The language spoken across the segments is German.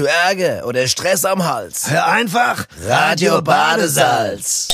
Hast du Ärger oder Stress am Hals? Hör einfach Radio Badesalz.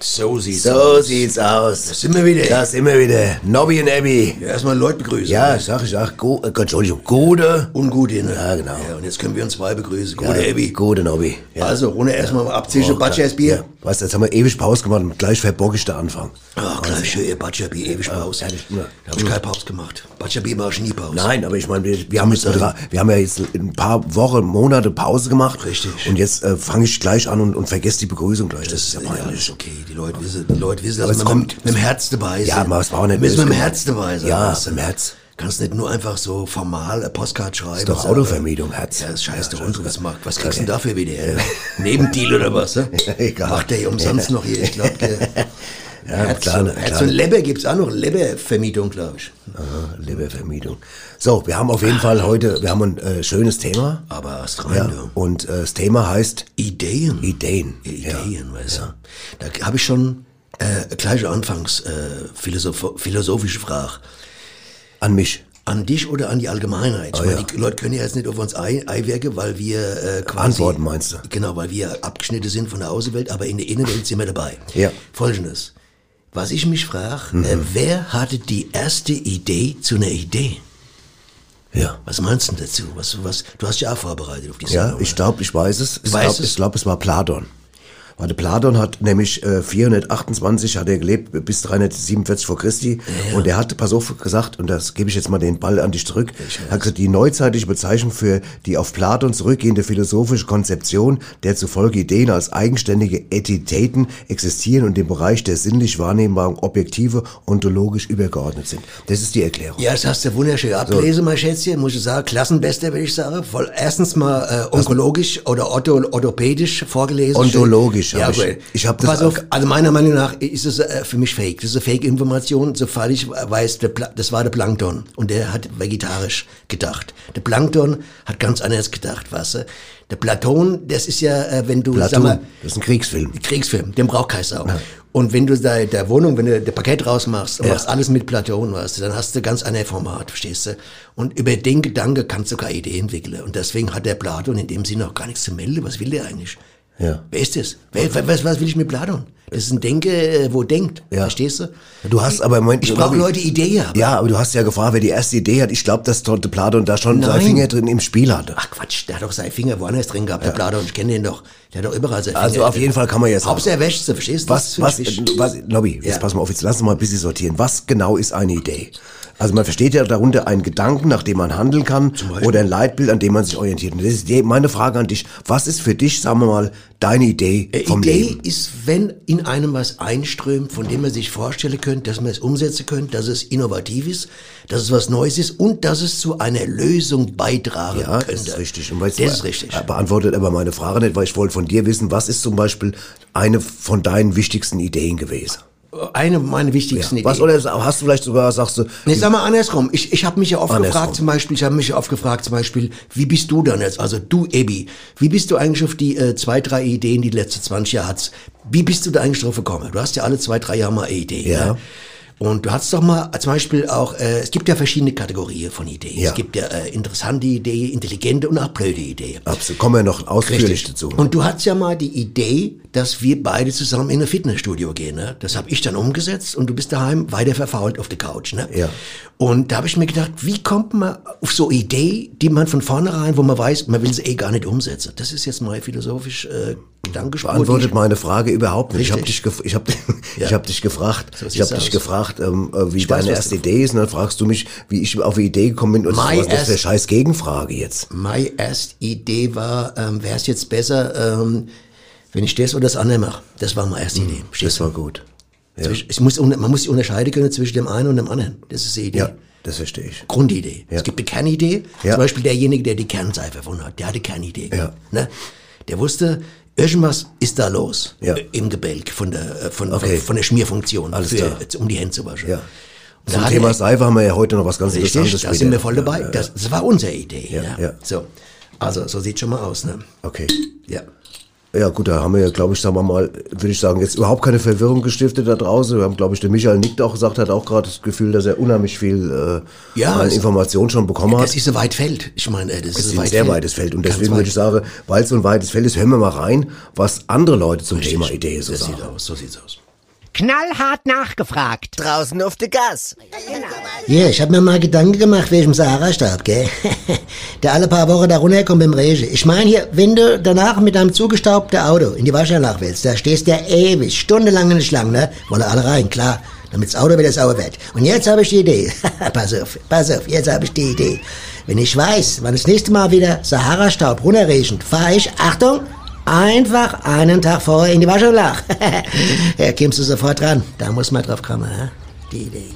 So sieht's So aus. sieht's aus. Da sind wir wieder. Da sind wir wieder. Nobby und Abby. Ja, erstmal Leute begrüßen. Ja, sag ich, sag, go, äh, Entschuldigung, gute. Ungute, ne? Ja, genau. Ja, und jetzt können wir uns zwei begrüßen. Ja, Gute Abby. Gute Nobby. Ja. Also, Runde erstmal abzischen, Oh, Batschers Bier. Ja. Weißt du, jetzt haben wir ewig Pause gemacht und gleich verbock ich der Anfang. Ach, gleich schön, ihr Batscherbier, ewig Pause. ehrlich, ja. Da hab ich keine Pause gemacht. Batscherbier mache ich nie Pause. Nein, aber ich meine, wir, wir, haben jetzt, wir haben ja jetzt ein paar Wochen, Monate Pause gemacht. Richtig. Und jetzt äh, fange ich gleich an und, und vergesse die Begrüßung gleich. Das, Das ist ja ist peinlich. alles okay. Die Leute wissen, die Leute wissen, Aber dass es wir kommt- mit, mit dem Herz dabei sind. Ja, aber es war auch nicht Wir müssen mit dem. Herz dabei sein. Ja, du? im Herz. Kannst nicht nur einfach so formal eine Postkarte schreiben. Ist doch Autovermietung, Herz. Ja, das scheiß Ja, doch uns. Was, kriegst du Okay. denn dafür wieder? Nebendeal oder was? Ne? Egal. Macht der hier umsonst noch hier. Ich glaube, Ja, Herz, klar, Herz klar. und Leber gibt's auch noch. Lebervermietung, glaube ich. Aha, Lebervermietung. So, wir haben auf jeden Fall heute, wir haben ein äh, schönes Thema. Aber rein, Ja, und äh, das Thema heißt Ideen. Ideen. Ideen, weißt du. Da habe ich schon äh, gleich anfangs äh, philosoph philosophische Frage. An mich. An dich oder an die Allgemeinheit? Ich Oh, meine, ja. die Leute können ja jetzt nicht auf uns ei- einwirken, weil wir äh, quasi... Antworten meinst du? Genau, weil wir abgeschnitten sind von der Außenwelt, aber in der Innenwelt sind wir dabei. Ja. Folgendes. Was ich mich frage, Mhm. äh, wer hatte die erste Idee zu einer Idee? Ja. Was meinst du dazu? Was, was, du hast ja auch vorbereitet auf die Ja, Sendung, ich ne? glaube, ich weiß es. Ich weißt glaube, es? ich glaub, es war Platon. Warte, Platon hat nämlich äh, 428 hat er gelebt bis 347 vor Christi und er hat, pass auf, gesagt und das gebe ich jetzt mal den Ball an dich zurück, hat gesagt, die neuzeitliche Bezeichnung für die auf Platon zurückgehende philosophische Konzeption, der zufolge Ideen als eigenständige Entitäten existieren und dem Bereich der sinnlich wahrnehmbaren Objektive ontologisch übergeordnet sind. Das ist die Erklärung. Ja, das hast du wunderschön ablesen, mein Schätzchen, muss ich sagen. Klassenbester, würde ich sagen. Voll, erstens mal äh, onkologisch oder ortho orthopädisch vorgelesen. Ontologisch Ja, hab ich- ich hab das auf, also meiner Meinung nach ist es äh, für mich fake. Das ist eine Fake-Information, sofern ich weiß, das war der Plankton. Und der hat vegetarisch gedacht. Der Plankton hat ganz anders gedacht, weißt du. Der Platon, das ist ja, äh, wenn du, sag Platon, mal, das ist ein Kriegsfilm. Kriegsfilm, den braucht kein Sau. Und wenn du da der Wohnung, wenn du der Paket rausmachst und machst alles mit Platon, weißt du, dann hast du ganz ein Format, verstehst du? Und über den Gedanke kannst du keine Idee entwickeln. Und deswegen hat der Platon in dem Sinne auch gar nichts zu melden. Was will der eigentlich? Ja. Wer ist das? Wer, was, was will ich mit Platon? Das ist ein Denke, äh, wo denkt. Ja. Verstehst du? Du hast aber im Moment. Ich brauche Leute Ideen. haben. Ja, aber du hast ja gefragt, wer die erste Idee hat. Ich glaube, dass Totte Platon da schon seine. Finger drin im Spiel hatte. Ach Quatsch, der hat doch seine Finger woanders drin gehabt, der Platon. Ich kenne den doch. Der hat doch überall seine Finger. Also auf jeden Fall kann man jetzt. Hauptsache er wäscht sie, verstehst du? Was, was, was, Nobby, jetzt Ja. pass mal auf, jetzt lass uns mal ein bisschen sortieren. Was genau ist eine Idee? Also man versteht ja darunter einen Gedanken, nach dem man handeln kann, oder ein Leitbild, an dem man sich orientiert. Und das ist die, meine Frage an dich. Was ist für dich, sagen wir mal, deine Idee Äh, vom Idee Leben? ist, wenn in einem was einströmt, von dem man sich vorstellen könnte, dass man es umsetzen könnte, dass es innovativ ist, dass es was Neues ist und dass es zu einer Lösung beitragen Ja, könnte. das ist richtig. Und das ist richtig. Beantwortet aber meine Frage nicht, weil ich wollte von dir wissen, was ist zum Beispiel eine von deinen wichtigsten Ideen gewesen? Eine meiner wichtigsten Ideen. Was, oder hast du vielleicht sogar, sagst du, Nee, sag mal andersrum. Ich, ich habe mich ja oft Andersrum. gefragt, zum Beispiel, ich habe mich ja oft gefragt, zum Beispiel, wie bist du dann jetzt, also du, Ebi, wie bist du eigentlich auf die äh, zwei, drei Ideen, die die letzte 20 Jahre hast, wie bist du da eigentlich drauf gekommen? Du hast ja alle zwei, drei Jahre mal eine Idee. Ja. Ne? Und du hast doch mal zum Beispiel auch, äh, es gibt ja verschiedene Kategorien von Ideen. Ja. Es gibt ja äh, interessante Ideen, intelligente und auch blöde Ideen. absolut, kommen wir noch ausführlich dazu. Und du hattest ja mal die Idee, dass wir beide zusammen in ein Fitnessstudio gehen. Ne? Das habe ich dann umgesetzt und du bist daheim weiter verfault auf der Couch. Ne? Ja. Und da habe ich mir gedacht, wie kommt man auf so eine Idee, die man von vornherein, wo man weiß, man will sie eh gar nicht umsetzen. Das ist jetzt mal philosophisch äh, Gedankenspur. beantwortet meine Frage überhaupt nicht. Ich habe Richtig. dich, ich hab, Ja. ich hab dich gefragt, So ich habe dich aus. Gefragt, ähm, äh, wie Ich weiß, deine was erste Idee ist, und dann fragst du mich, wie ich auf die Idee gekommen bin. Und My was ist das für eine scheiß Gegenfrage jetzt? Meine erste Idee war, ähm, wäre es jetzt besser, ähm, wenn ich das oder das andere mache. Das war meine erste Idee. Verstehst Das war gut. Ja, Es muss, man muss sich unterscheiden können zwischen dem einen und dem anderen. Das ist die Idee. ja das verstehe ich. Grundidee. Ja. Es gibt eine Kernidee. Ja. Zum Beispiel derjenige, der die Kernseife erfunden hat, der hatte Kernidee. Ja. Ne? Der wusste, irgendwas ist da los Ja. im Gebälk von der, äh, von, Okay. von, der Schmierfunktion, Alles für, um die Hände zu waschen. Ja. Und Zum Thema er- Seife haben wir ja heute noch was ganz Richtig, Interessantes da sind wir voll dabei. Ja. Das, das war unsere Idee. Ja. So. Also, so sieht schon mal aus, ne? Okay. Ja. Ja gut, da haben wir ja, glaube ich, sagen wir mal, würde ich sagen, jetzt überhaupt keine Verwirrung gestiftet da draußen. Wir haben, glaube ich, der Michael Nick auch gesagt, hat auch gerade das Gefühl, dass er unheimlich viel äh, Ja, an Informationen schon bekommen hat. Das ist ein weit Feld. Ich meine, äh, das Es ist ein weit sehr Feld. weites Feld. Und Ganz deswegen weit. würde ich sagen, weil es so ein weites Feld ist, hören wir mal rein, was andere Leute zum Thema Idee so Das sagen. sieht aus, so sieht's aus. Knallhart nachgefragt. Draußen auf der Gas. Ja, ich hab mir mal Gedanken gemacht wegen dem Sahara-Staub, gell? der alle paar Wochen da runterkommt beim Regen. Ich meine hier, wenn du danach mit deinem zugestaubten Auto in die Waschanlage willst, da stehst du ja ewig, stundenlang in der Schlange, ne? Wollen alle rein, klar. Damit das Auto wieder sauer wird. Und jetzt habe ich die Idee. pass auf, pass auf, jetzt habe ich die Idee. Wenn ich weiß, wann das nächste Mal wieder Sahara-Staub runterregnet, fahre ich, Achtung, einfach einen Tag vorher in die Waschanlage. ja, kommst du sofort dran. Da muss man drauf kommen, hä? Die Idee.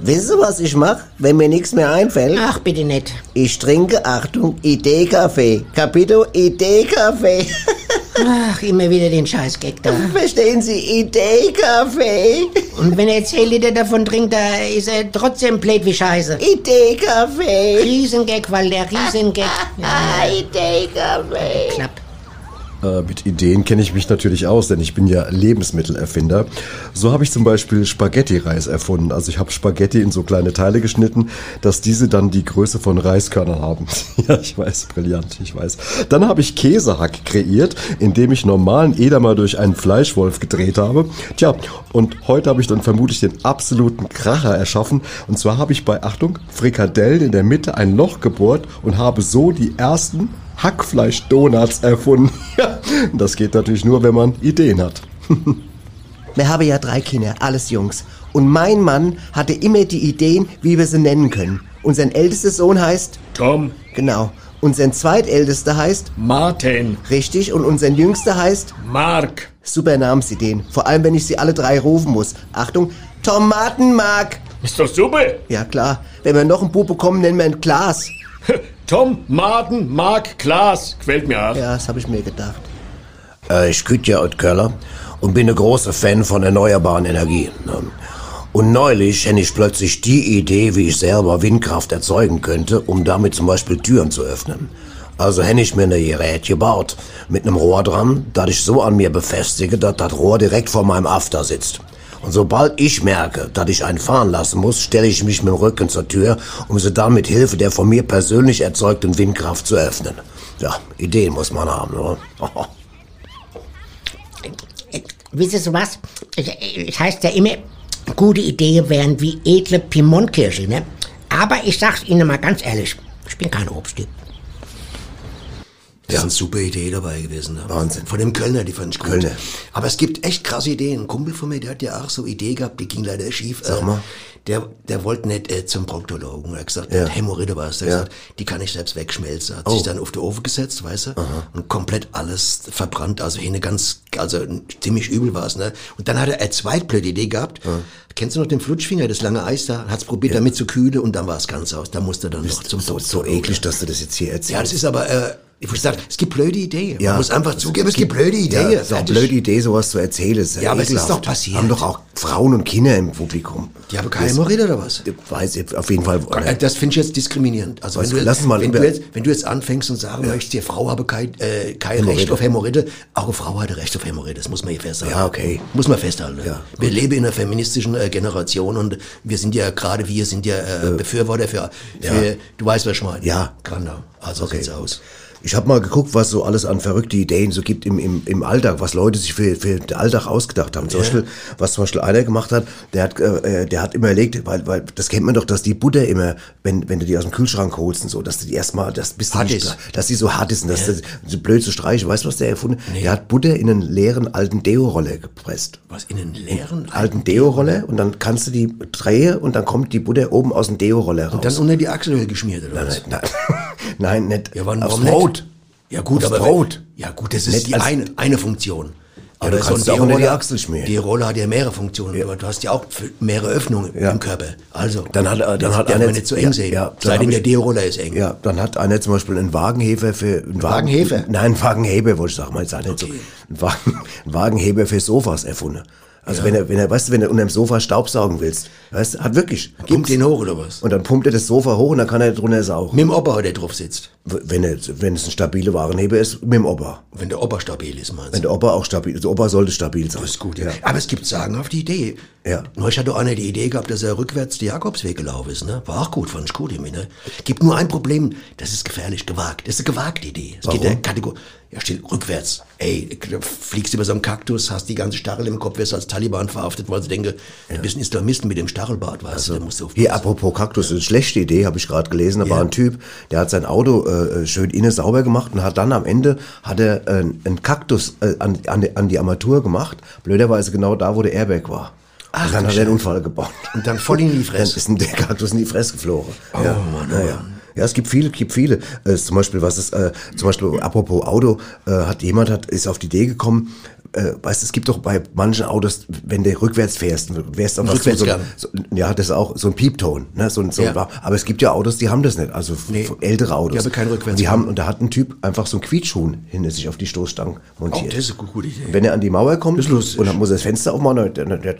Wissen Sie, was ich mache, wenn mir nichts mehr einfällt? Ach, bitte nicht. Ich trinke, Achtung, Idee-Kaffee. Capito Idee-Kaffee. Ach, immer wieder den Scheiß-Gag da. Verstehen Sie, Idee-Kaffee. Und wenn er 10 Liter davon trinkt, da ist er trotzdem blöd wie Scheiße. Idee-Kaffee. Riesengag, weil der Riesengag. Ah, Idee-Kaffee. Klapp. Äh, mit Ideen kenne ich mich natürlich aus, denn ich bin ja Lebensmittelerfinder. So habe ich zum Beispiel Spaghetti-Reis erfunden. Also ich habe Spaghetti in so kleine Teile geschnitten, dass diese dann die Größe von Reiskörnern haben. ja, ich weiß, brillant, ich weiß. Dann habe ich Käsehack kreiert, indem ich normalen Edamer durch einen Fleischwolf gedreht habe. Tja, und heute habe ich dann vermutlich den absoluten Kracher erschaffen. Und zwar habe ich bei, Achtung, Frikadellen in der Mitte ein Loch gebohrt und habe so die ersten Hackfleisch-Donuts erfunden. Ja, das geht natürlich nur, wenn man Ideen hat. Wir haben ja drei Kinder, alles Jungs. Und mein Mann hatte immer die Ideen, wie wir sie nennen können. Unser ältester Sohn heißt, Tom, genau, unser zweitältester heißt, Martin, richtig, und unser jüngster heißt, Mark. super Namensideen. Vor allem, wenn ich sie alle drei rufen muss. Achtung, Tomatenmark. Ist doch super. Ja klar, wenn wir noch einen Bub bekommen, nennen wir ihn Glas. Tom, Martin, Mark, Klaas. Gefällt mir auch. Ja, das habe ich mir gedacht. Äh, ich küt ja aus Köller und bin ein großer Fan von erneuerbaren Energien. ne? Und neulich hätte ich plötzlich die Idee, wie ich selber Windkraft erzeugen könnte, um damit zum Beispiel Türen zu öffnen. Also hätte ich mir eine Gerät gebaut, mit einem Rohr dran, das ich so an mir befestige, dass das Rohr direkt vor meinem After sitzt. Und sobald ich merke, dass ich einen fahren lassen muss, stelle ich mich mit dem Rücken zur Tür, um sie dann mit Hilfe der von mir persönlich erzeugten Windkraft zu öffnen. Ja, Ideen muss man haben, oder? Wisst ihr was? Es heißt ja immer, gute Ideen wären wie edle Piemontkirsche, ne? Aber ich sag's Ihnen mal ganz ehrlich, ich bin kein Obsttyp. Das ist eine super Idee dabei gewesen. Ne? Wahnsinn. Von dem Kölner, die fand ich gut. Kölner. Aber es gibt echt krasse Ideen. Ein Kumpel von mir, der hat ja auch so Idee gehabt, die ging leider schief. Sag Äh, mal. Der, der wollte nicht äh, zum Proktologen. Er hat gesagt, Ja. ja. Hämorrhoide war es. Der Ja. gesagt, die kann ich selbst wegschmelzen. Hat Oh. sich dann auf den Ofen gesetzt, weißt du, und komplett alles verbrannt. Also eine ganz, also ziemlich übel war es. Ne? Und dann hat er eine zweitblöde Idee gehabt. Kennst du noch den Flutschfinger, das lange Eis da? Hat's probiert, damit zu kühlen und dann war es ganz aus. Da musste er dann noch zum so, so Proktologen. eklig, dass du das jetzt hier erzählst. Ja, das ist aber, äh, ich muss sagen, es gibt blöde Ideen. Ja. Man muss einfach zugeben, es gibt blöde Ideen. Ja, ist auch eine blöde Idee, sowas zu erzählen. Ist Ja, aber es ist doch passiert. Haben doch auch Frauen und Kinder im Publikum. Die haben keine Hämorrhoide oder was? Ich weiß ich auf jeden Fall. Äh, Das finde ich jetzt diskriminierend. Also Was, wenn du, lass mal wenn, über- du jetzt, wenn du jetzt anfängst und sagen möchtest, die Frau habe kein, äh, kein Hämorrhoide. Recht auf Hämorrhoide, auch eine Frau hat Recht auf Hämorrhoide, das muss man hier festhalten. Ja, okay. Muss man festhalten. Ja, wir leben in einer feministischen äh, Generation und wir sind ja, gerade wir sind ja äh, Befürworter für, für du weißt, was ich meine. Ja. Genau. Also Okay. sieht's aus. Ich habe mal geguckt, was so alles an verrückte Ideen so gibt im, im, im Alltag, was Leute sich für, für den Alltag ausgedacht haben. Zum Beispiel, was zum Beispiel einer gemacht hat, der hat, äh, der hat immer überlegt, weil, weil das kennt man doch, dass die Butter immer, wenn, wenn du die aus dem Kühlschrank holst und so, dass du die erstmal, das bist du Hart nicht, dass die so hart ist und dass das so blöd zu streichen. Weißt du, was der erfunden hat? Der hat Butter in einen leeren alten Deo-Roller gepresst. Was in den leeren Alten Deo-Roller und dann kannst du die drehen und dann kommt die Butter oben aus dem Deo-Roller raus. dann unter die Achselhöhle geschmiert oder was? Nein, nein, nicht. Ja, wann, warum nicht? Ja gut, aber Brot. Ja gut, das ist Nicht die als- eine, eine Funktion. Ja, du kannst auch unter die Achsel schmieren. Die Rolle hat ja mehrere Funktionen. aber Du hast ja auch f- mehrere Öffnungen Ja. im Körper. Also, Dann hat, äh, dann hat darf einer man nicht so eng ja, sehen. Ja, dann Seitdem der ich- Deo-Roller ist eng. Ja, dann hat einer zum Beispiel einen Wagenheber für einen Wagen- Wagenhefer? Nein, einen Wagenheber wollte ich sagen, mal jetzt auch nicht so. Einen, Wagen, einen Wagenheber für Sofas erfunden. Also wenn er, wenn er, weißt du, wenn du unter dem Sofa Staubsaugen willst, weißt du, hat wirklich. Pumpt den hoch oder was? Und dann pumpt er das Sofa hoch und dann kann er drunter saugen. Mit dem Opa, der drauf sitzt. Wenn, er, wenn es ein stabile Warenheber ist, mit dem Opa. Wenn der Opa stabil ist, meinst Wenn du? der Opa auch stabil, der Opa sollte stabil sein. Das ist gut, ja. Aber es gibt sagenhafte Idee. Ja. Neulich hatte einer die Idee gehabt, dass er rückwärts den Jakobsweg gelaufen ist, ne? War auch gut, fand ich gut, ne? Gibt nur ein Problem, das ist gefährlich, gewagt. Das ist eine gewagte Idee. Es geht der Kategorie, ja, steht rückwärts. Ey, du fliegst über so einen Kaktus, hast die ganze Stachel im Kopf, wirst als Taliban verhaftet, weil sie denken, du bist ein Islamist mit dem Stachelbart, weißt du, da musst du Hier, apropos Kaktus, eine schlechte Idee, habe ich gerade gelesen. Da war ein Typ, der hat sein Auto äh, schön innen sauber gemacht und hat dann am Ende hat er äh, einen Kaktus äh, an, an, die, an die Armatur gemacht. Blöderweise genau da, wo der Airbag war. Ach, und dann du hat er einen. Unfall gebaut. Und dann voll in die Dann Fresse. ist ein- der Kaktus in die Fresse geflogen. Oh, ja. Mann, oh, ja, ja. Es gibt viele, gibt viele. Äh, zum Beispiel, was ist, äh, zum Beispiel, apropos Auto, äh, hat jemand hat, ist auf die Idee gekommen, äh, weißt du, es gibt doch bei manchen Autos, wenn du rückwärts fährst, wärst einfach so, so, so, ja, das ist auch so ein Piepton, ne, so, ein- so, Ja. aber es gibt ja Autos, die haben das nicht, also Nee. ältere Autos. Die haben keinen Rückwärtsgang. Die haben, und da hat ein Typ einfach so einen Quietschuhn hinter sich auf die Stoßstangen Oh, montiert. das ist eine gute Idee. Wenn er an die Mauer kommt, und dann muss er das Fenster aufmachen, dann, dann, dann,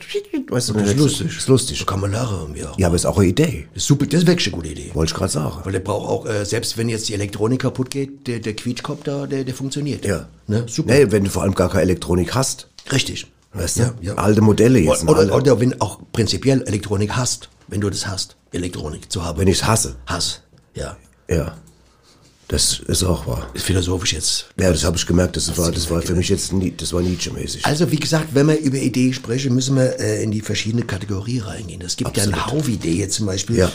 weißt du, Das ist lustig. Das ist lustig. So kann man lachen, irgendwie auch. Ja, aber ist auch eine Idee. Das ist super, das ist wirklich eine gute Idee. Wollte ich gerade sagen. Weil der braucht auch, äh, selbst wenn jetzt die Elektronik kaputt geht, der, der Quietschkopf da, der, der funktioniert. Ja. Ne? Super. Nee, wenn du vor allem gar keine Elektronik hast. Richtig. Weißt du? Alte Modelle jetzt. Oder, oder, oder wenn auch prinzipiell Elektronik hast, wenn du das hast, Elektronik zu haben. Wenn ich's hasse. Hass, ja. Ja. Das ist auch wahr. Ist philosophisch jetzt. Ja, das habe ich gemerkt. Das war, das war für mich jetzt nie, das war Nietzsche-mäßig. Also wie gesagt, wenn wir über Ideen sprechen, müssen wir äh, in die verschiedenen Kategorien reingehen. Es gibt ja eine Haufidee jetzt zum Beispiel. Ja.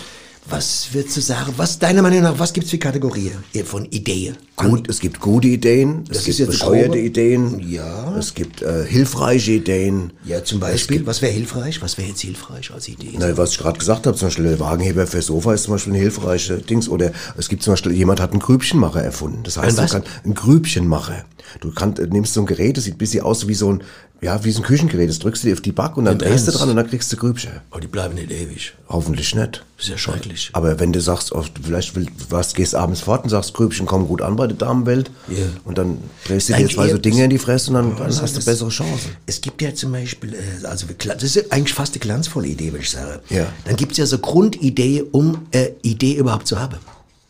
Was würdest du sagen, was deiner Meinung nach, was gibt's für Kategorien von Ideen? Gut, es gibt gute Ideen, Das es gibt bescheuerte Ideen, Ja. es gibt äh, hilfreiche Ideen. Ja, zum Beispiel, was wäre hilfreich? Was wäre jetzt hilfreich als Idee? Na, was ich gerade gesagt habe, zum Beispiel der Wagenheber für Sofa ist zum Beispiel ein hilfreiche Dings. Oder es gibt zum Beispiel, jemand hat einen Grübchenmacher erfunden. Das heißt, Ein kannst einen Grübchenmacher. Du kannst, äh, nimmst so ein Gerät, das sieht ein bisschen aus wie so ein, ja, wie so ein Küchengerät. Das drückst du dir auf die Back und dann drehst du dran und dann kriegst du Grübchen. Aber die bleiben nicht ewig. Hoffentlich nicht. Ist ja schrecklich. Aber wenn du sagst, oh, vielleicht will, was, gehst abends fort und sagst, Grübchen kommen gut an bei der Damenwelt Ja. und dann drehst du dir Eigentlich zwei so eher- Dinge in die Fresse und dann, dann hast du bessere Chancen. Es gibt ja zum Beispiel, äh, also wir kla- das ist eigentlich fast eine glanzvolle Idee, würde ich sagen. Ja. Dann gibt's ja so Grundidee, um äh, Idee überhaupt zu haben.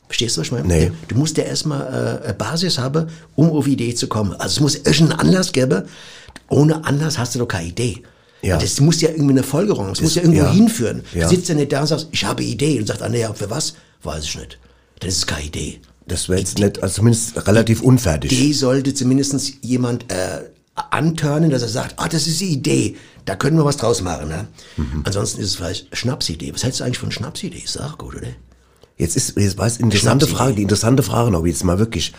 Verstehst du, was ich meine? Nee. Du musst ja erstmal äh, eine Basis haben, um auf Idee zu kommen. Also es muss irgendeinen Anlass geben. Ohne Anlass hast du doch keine Idee. Ja. Das muss ja irgendwie eine Folgerung, das, muss ja irgendwo ja. hinführen. Ja. Du sitzt ja nicht da und sagst, ich habe eine Idee und sagst, ah, nee, für was? Weiß ich nicht. Dann ist es keine Idee. Das wäre jetzt nicht, also zumindest relativ unfertig. Idee sollte zumindest jemand äh, antörnen, dass er sagt, ah, das ist die Idee, da können wir was draus machen. Ne? Mhm. Ansonsten ist es vielleicht Schnapsidee. Was hältst du eigentlich von Schnapsidee? Ist auch gut, oder? Jetzt ist, jetzt weiß, interessante. Frage, die interessante Frage noch, jetzt mal wirklich.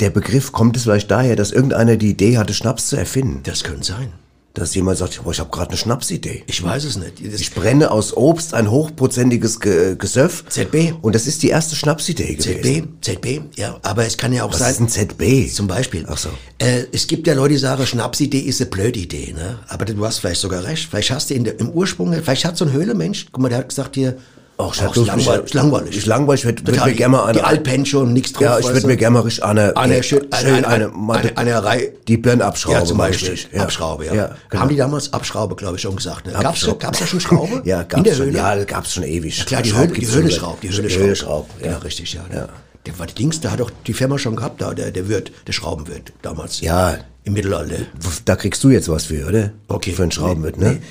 Der Begriff, kommt es vielleicht daher, dass irgendeiner die Idee hatte, Schnaps zu erfinden? Das könnte sein. Dass jemand sagt, boah, ich habe gerade eine Schnapsidee. Ich weiß es nicht. Das, Ich brenne aus Obst ein hochprozentiges Ge Gesöff. ZB. Und das ist die erste Schnapsidee gewesen. ZB, ZB, ja, aber es kann ja auch Was sein. ist ein ZB? Zum Beispiel. Ach so. Äh, es gibt ja Leute, die sagen, Schnapsidee ist eine blöde Idee, ne? Aber du hast vielleicht sogar recht. Vielleicht hast du in der, im Ursprung, vielleicht hat so ein Höhlenmensch, guck mal, der hat gesagt hier, Ach, ach, ist langweilig. Ist langweilig. Ist langweilig, ich würd, würd mir gerne mal eine. die Altpension, nichts drauf. Ja, ich würde mir gerne mal richtig eine, Eine schön, eine, eine, mal eine, eine, Reihe. die Birnenabschraube. Ja, zum Beispiel. Ja. Abschraube, ja. Ja, genau. Haben die damals Abschraube, glaube ich, schon gesagt. Ne? Gab's, Abschraube. gab's da schon Schraube? Ja, In gab's der schon. Höhle? Ja, gab's schon ewig. Ja, klar, die Höhle, die Höhle schraubt, die Höhle Höhle schraubt. Ja, ja. richtig, ja. Der, der war die Dings, der hat doch die Firma schon gehabt, da, der, der Wirt, der Schraubenwirt, damals. Ja. Im Mittelalter. Da kriegst du jetzt was für, oder? Okay. Für einen Schraubenwirt, ne? Nee.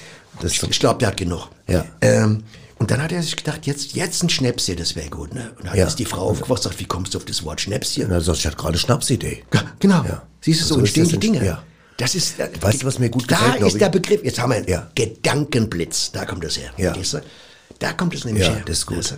Das, Ich, ich glaube, der hat genug. Ja. Ähm, und dann hat er sich gedacht, jetzt, jetzt ein Schnäpschen, das wäre gut, ne? Und dann Ja. ist die Frau aufgewacht und sagt, wie kommst du auf das Wort Schnäpschen? na, ich hatte gerade Schnapsidee. Ja, genau. Ja. Siehst du, so, So ist entstehen die Dinge. ja. Das ist, äh, Weißt du, was mir gut da gefällt, glaub ist der Begriff, jetzt haben wir Ja. Gedankenblitz, da kommt das her. Ja. Da kommt es nämlich Ja, her. das ist gut. Du?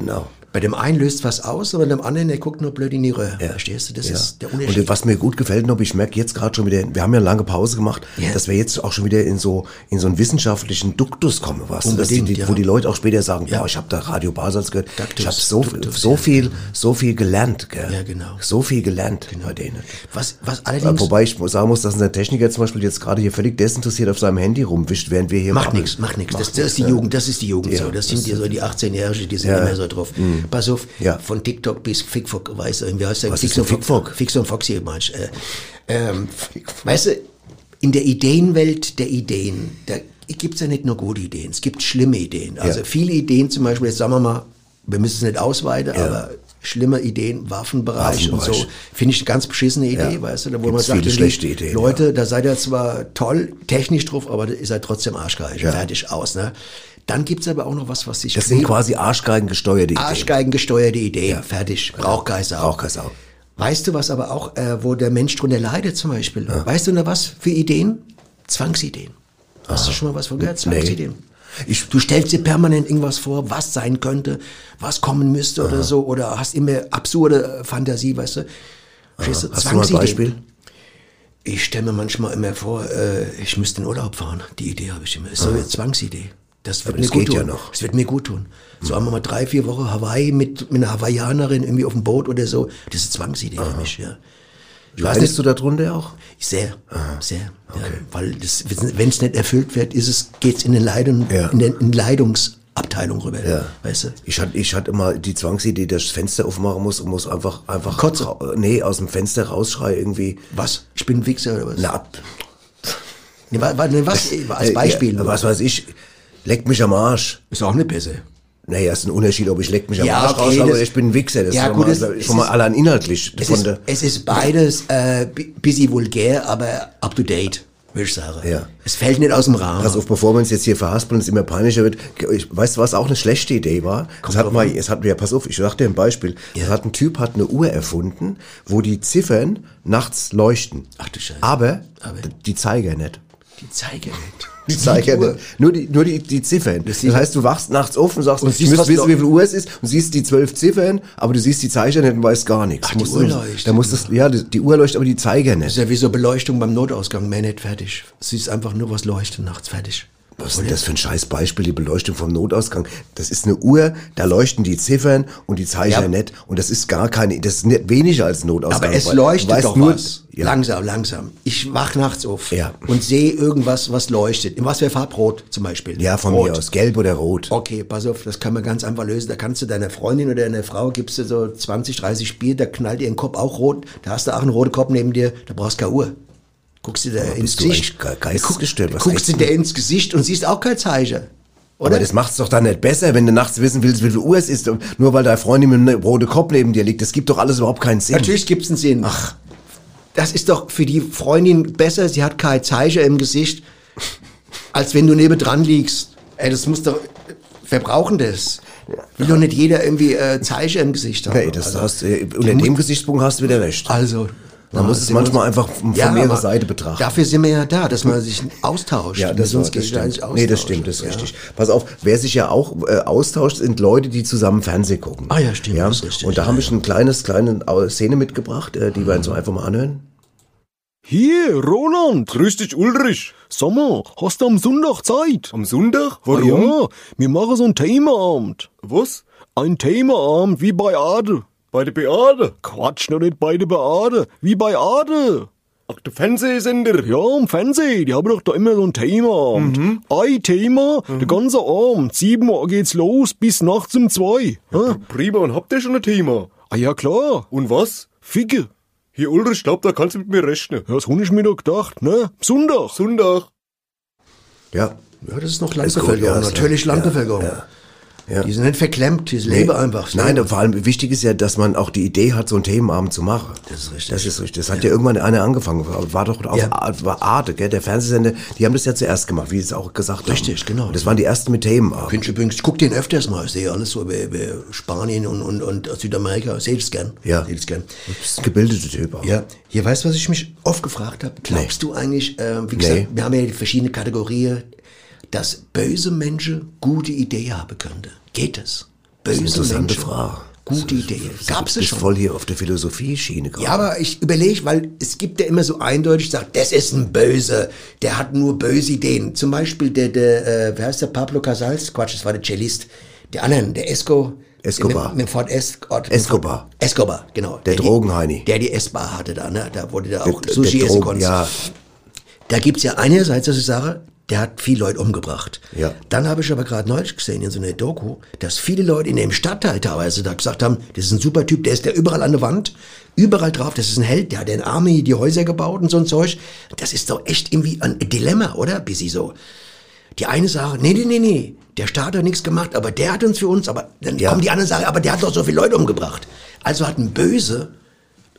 Genau. Bei dem einen löst was aus, aber bei dem anderen, der guckt nur blöd in die Röhre. Ja. Verstehst du? Das Ja. ist der Unterschied. Und was mir gut gefällt noch, ich merke jetzt gerade schon wieder, wir haben ja eine lange Pause gemacht, Ja. dass wir jetzt auch schon wieder in so in so einen wissenschaftlichen Duktus kommen, was die, die, wo die Leute auch später sagen, Ja. ich habe da Radio Basels gehört, Duktus, ich habe so Duktus, so viel so viel gelernt, gell? Ja, genau. So viel gelernt bei denen. was, was allerdings... Wobei ich sagen muss, dass unser Techniker zum Beispiel jetzt gerade hier völlig desinteressiert auf seinem Handy rumwischt, während wir hier Macht nichts, macht nichts. Das, das ist die Jugend, das ist die Jugend Ja, so. Das sind ja so die 18-Jährigen, die sind Ja. immer so drauf. Pass auf, Ja. von TikTok bis Fickfuck, weißt du, wie heißt der? Was Fix ist Fickfuck? Fix und Foxy, meinst? Äh, ähm, weißt du, in der Ideenwelt der Ideen, da gibt's ja nicht nur gute Ideen, es gibt schlimme Ideen. Also Ja. viele Ideen zum Beispiel, jetzt sagen wir mal, wir müssen es nicht ausweiten, aber schlimme Ideen, Waffenbereich, und so, Waffenbereich. finde ich eine ganz beschissene Idee, Ja. weißt du, da wo Gibt's man sagt, viele schlechte Ideen, Leute, da seid ihr zwar toll technisch drauf, aber ihr seid trotzdem arschgeil, Ja. fertig aus, ne? Dann gibt's aber auch noch was, was sich Das sind quasi Arschgeigengesteuerte Ideen. Arschgeigengesteuerte Ideen, fertig, Rauchgeister. Rauchgeister. Weißt du, was aber auch, äh, wo der Mensch drunter leidet zum Beispiel? Weißt du noch was für Ideen? Zwangsideen. Hast du schon mal was von gehört? Zwangsideen. Ich- du stellst dir permanent irgendwas vor, was sein könnte, was kommen müsste oder so, oder hast immer absurde Fantasie, weißt du? Verstehst du? Hast du mal ein Beispiel? Ich stelle mir manchmal immer vor, äh, ich müsste in Urlaub fahren. Die Idee habe ich immer. Ist so eine Zwangsidee. Das wird Aber mir das gut geht tun. ja noch. Das wird mir gut tun. So einmal mal drei, vier Wochen Hawaii mit, mit einer Hawaiianerin irgendwie auf dem Boot oder so. Das ist eine Zwangsidee für mich, ja. Ich weiß Leidest nicht, du darunter auch? sehr, sehr. Ja, weil wenn es nicht erfüllt wird, ist es, geht's in den Leidung, Ja. in den in Leidungsabteilung rüber. Ja. Weißt du? Ich hatte, ich hatte immer die Zwangsidee, dass ich das Fenster aufmachen muss und muss einfach, einfach, Kotze. ra- nee, aus dem Fenster rausschreien irgendwie. Was? Ich bin ein Wichser oder was? Na, Nee, wa- wa- nee, was? Als Beispiel. Ja, was weiß ich, leck mich am Arsch. Ist auch nicht besser. Naja, ist ein Unterschied, ob ich leck mich am Ja, Arsch okay, oder das- ich bin ein Wichser. Das Ja, ist gut, schon es- mal, es schon mal allein inhaltlich. Es ist, es ist beides äh, bi- bisschen vulgär, aber up to date, würde ich sagen. Ja. Es fällt nicht aus dem Rahmen. Pass auf, bevor wir uns jetzt hier verhaspeln und es immer peinlicher wird. Ich, weißt du, was auch eine schlechte Idee war? Das hat mal, es hat, ja, pass auf, ich sag dir ein Beispiel. Es hat ein Typ hat eine Uhr erfunden, wo die Ziffern nachts leuchten. Ach du Scheiße. Aber, Aber- die Zeiger nicht. Die Zeiger nicht. Nicht. Nur die, nur die, die Ziffern. Das, sieht- heißt, du wachst nachts auf und sagst, Und siehst, müsste was wissen, wie viel Uhr es ist und siehst die zwölf Ziffern, aber du siehst die Zeiger nicht und weißt gar nichts. Ach, Du die musst Uhr leuchtet. Da musst du, ja, die, die Uhr leuchtet, aber die Zeiger Das nicht. ist ja wie so Beleuchtung beim Notausgang, mehr nicht fertig. Es ist einfach nur was leuchten nachts fertig. Was ist denn das für ein scheiß Beispiel, die Beleuchtung vom Notausgang? Das ist eine Uhr, da leuchten die Ziffern und die Zeiger Ja. nicht. Und das ist gar keine, das ist nicht weniger als Notausgang. Aber es leuchtet weißt doch nur, was. Ja. Langsam, langsam. Ich wach nachts auf Ja. und sehe irgendwas, was leuchtet. In was für Farbe? Rot zum Beispiel. Ja, von Rot. mir aus. Gelb oder rot. Okay, pass auf, das kann man ganz einfach lösen. Da kannst du deiner Freundin oder deiner Frau, gibst du so 20, 30 Bier, da knallt ihr den Kopf auch rot. Da hast du auch einen roten Kopf neben dir, da brauchst du keine Uhr. Guckst du dir ins Gesicht. geistesgestört? Was guckst du dir ins Gesicht und siehst auch kein Zeichen. Oder? Aber das macht's doch dann nicht besser, wenn du nachts wissen willst, wie viel Uhr es ist, nur weil deine Freundin mit einem roten Kopf neben dir liegt. Das gibt doch alles überhaupt keinen Sinn. Natürlich gibt's einen Sinn. Ach. Das ist doch für die Freundin besser, sie hat kein Zeichen im Gesicht, als wenn du nebendran liegst. Ey, das muss doch, wer brauchen das? Will doch nicht jeder irgendwie äh, Zeichen im Gesicht haben. Nee, das also, hast, äh, unter dem Gesichtspunkt hast du wieder recht. also Man muss es manchmal einfach von mehrerer aber Seite betrachten. Dafür sind wir ja da, dass man sich austauscht. Ja, das, war, das stimmt. Nee, das stimmt, das ist Ja. richtig. Pass auf, wer sich ja auch äh, austauscht, sind Leute, die zusammen Fernsehen gucken. Ah ja, stimmt, das ist richtig, Und da ja, habe ich ein kleines, kleine Szene mitgebracht, äh, die wir uns so einfach mal anhören. Hier, Roland. Grüß dich, Ulrich. Sag mal, hast du am Sonntag Zeit? Am Sonntag? Ah ja, wir machen so ein Themaabend. Was? Ein Themaabend wie bei Ade. Bei der Beate? Quatsch, noch nicht bei der Beate. Wie bei Ade. Ach, der Fernsehsender? Ja, im Fernsehen, die haben doch da immer so ein Themaabend. Ein Thema, der ganze Abend. Sieben Uhr geht's los, bis nachts um zwei. Ja, Prima, und habt ihr schon ein Thema? ah ja, klar. Und was? Ficke. Hier, Ulrich, ich glaub, da kannst du mit mir rechnen. Ja, das hab ich mir doch gedacht, ne? Sonntag. Sonntag. Ja. Ja, das ist noch Ist gut, Landbevölkerung, ja, natürlich ja, Landbevölkerung. Ja, ja. Die sind nicht verklemmt, die leben einfach. Nein, vor allem wichtig ist ja, dass man auch die Idee hat, so einen Themenabend zu machen. Das ist richtig. Das ist richtig. Das hat ja, irgendwann einer angefangen. War doch auf Ja. Arte, war Arte, gell? Der Fernsehsender, die haben das ja zuerst gemacht, wie es auch gesagt haben. Richtig, genau. Das waren die ersten mit Themenabend. Finde ich übrigens, ich guck den öfters mal, ich sehe alles so über, über Spanien und, und, und Südamerika, sehe das gern. Ja. Sehe das gern. Ein gebildeter Typ auch. Ja, hier weißt du, was ich mich oft gefragt habe? Glaubst du eigentlich, äh, wie Nee. gesagt, wir haben ja die verschiedenen Kategorien, dass böse Menschen gute Ideen haben könnten? Geht es? Böse Menschen, Frage. gute Ideen. Gab's Du es schon? voll hier auf der Philosophie-Schiene gerade. Ja, aber ich überlege, weil es gibt ja immer so eindeutig, sagt, das ist ein Böse, der hat nur böse Ideen. Zum Beispiel der, der äh, wer heißt der, Pablo Casals? Quatsch, das war der Cellist. Der anderen, der Esco. Escobar. Der mit, mit Ford Escort. mit Escobar. Ford- Escobar, genau. Der die- Drogenheini. Der die Essbar hatte da, ne? Da wurde da Der- auch der Sushi essen Drogen- konnte. Ja, Da gibt's ja einerseits, dass ich sage, der hat viele Leute umgebracht. Ja. Dann habe ich aber gerade neulich gesehen in so einer Doku, dass viele Leute in dem Stadtteil teilweise da gesagt haben, das ist ein super Typ, der ist da überall an der Wand, überall drauf, das ist ein Held, der hat in Army die Häuser gebaut und so ein Zeug. Das ist doch echt irgendwie ein Dilemma, oder? Bis sie so. Die eine Sache, nee, nee, nee, nee, der Staat hat nichts gemacht, aber der hat uns für uns, aber dann Ja. kommt die andere Sache, aber der hat doch so viele Leute umgebracht. Also hat ein Böse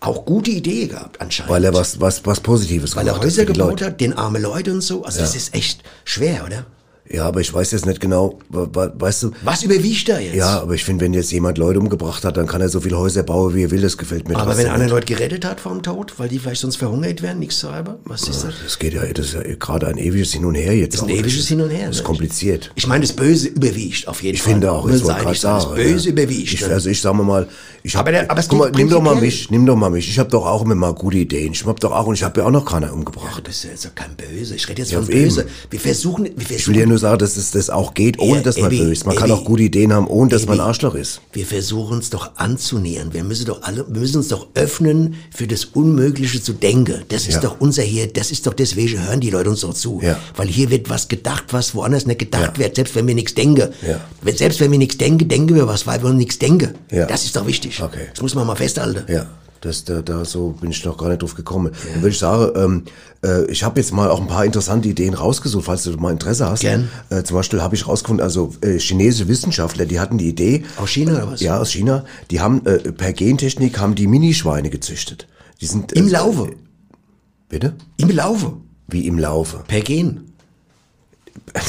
auch gute Idee gehabt anscheinend. Weil er was, was, was Positives Weil er gemacht hat Häuser für die gebaut hat, den arme Leute und so. Also das ist echt schwer, oder? Ja, aber ich weiß jetzt nicht genau, weißt du, Was überwiegt da jetzt? ja, aber ich finde, wenn jetzt jemand Leute umgebracht hat, dann kann er so viele Häuser bauen, wie er will, das gefällt mir Aber wenn er andere. Leute gerettet hat vom Tod, weil die vielleicht sonst verhungert werden, nichts zu haben, was ist das? Das geht ja, das ist ja gerade ein ewiges Hin und Her jetzt. Das ist ein auch. ewiges Hin und Her. Das ist ne? kompliziert. Ich meine, das Böse überwiegt auf jeden Ich Fall. finde auch, jetzt wollte ich gerade sagen, das Böse ja. überwiegt. Ich, ne? also ich sag mal, ich hab, Aber der- aber es guck mal, nimm doch mal mich, nimm doch mal mich. Ich habe doch auch immer mal gute Ideen. Ich hab doch auch und ich habe ja auch noch keiner umgebracht. Du bist ja jetzt doch kein Böse. Ich rede jetzt Ja, von eben. Böse. Wir versuchen, wir versuchen, Sagen, dass es das auch geht, ohne Ja, dass man böse ist. Man kann Ebi, auch gute Ideen haben, ohne dass man Ebi. ein Arschloch ist. wir versuchen uns doch anzunähern. Wir müssen doch alle, müssen uns doch öffnen, für das Unmögliche zu denken. Das ist Ja. doch unser hier, das ist doch deswegen hören die Leute uns doch zu. Ja. Weil hier wird was gedacht, was woanders nicht gedacht wird, selbst wenn wir nichts denken. Selbst wenn wir nichts denken, denken wir was, weil wir nichts denken. Das ist doch wichtig. Okay. Das muss man mal festhalten. Ja, das, da, da so bin ich noch gar nicht drauf gekommen. Dann würde ich sagen, ähm, äh, ich habe jetzt mal auch ein paar interessante Ideen rausgesucht, falls du mal Interesse hast. Gern. Äh, zum Beispiel habe ich rausgefunden, also äh, chinesische Wissenschaftler, die hatten die Idee. Aus China oder was? Ja, aus China. Die haben äh, per Gentechnik haben die Minischweine gezüchtet. Die sind Im äh, Laufe. Bitte? Im Laufe. Wie im Laufe. Per Gen.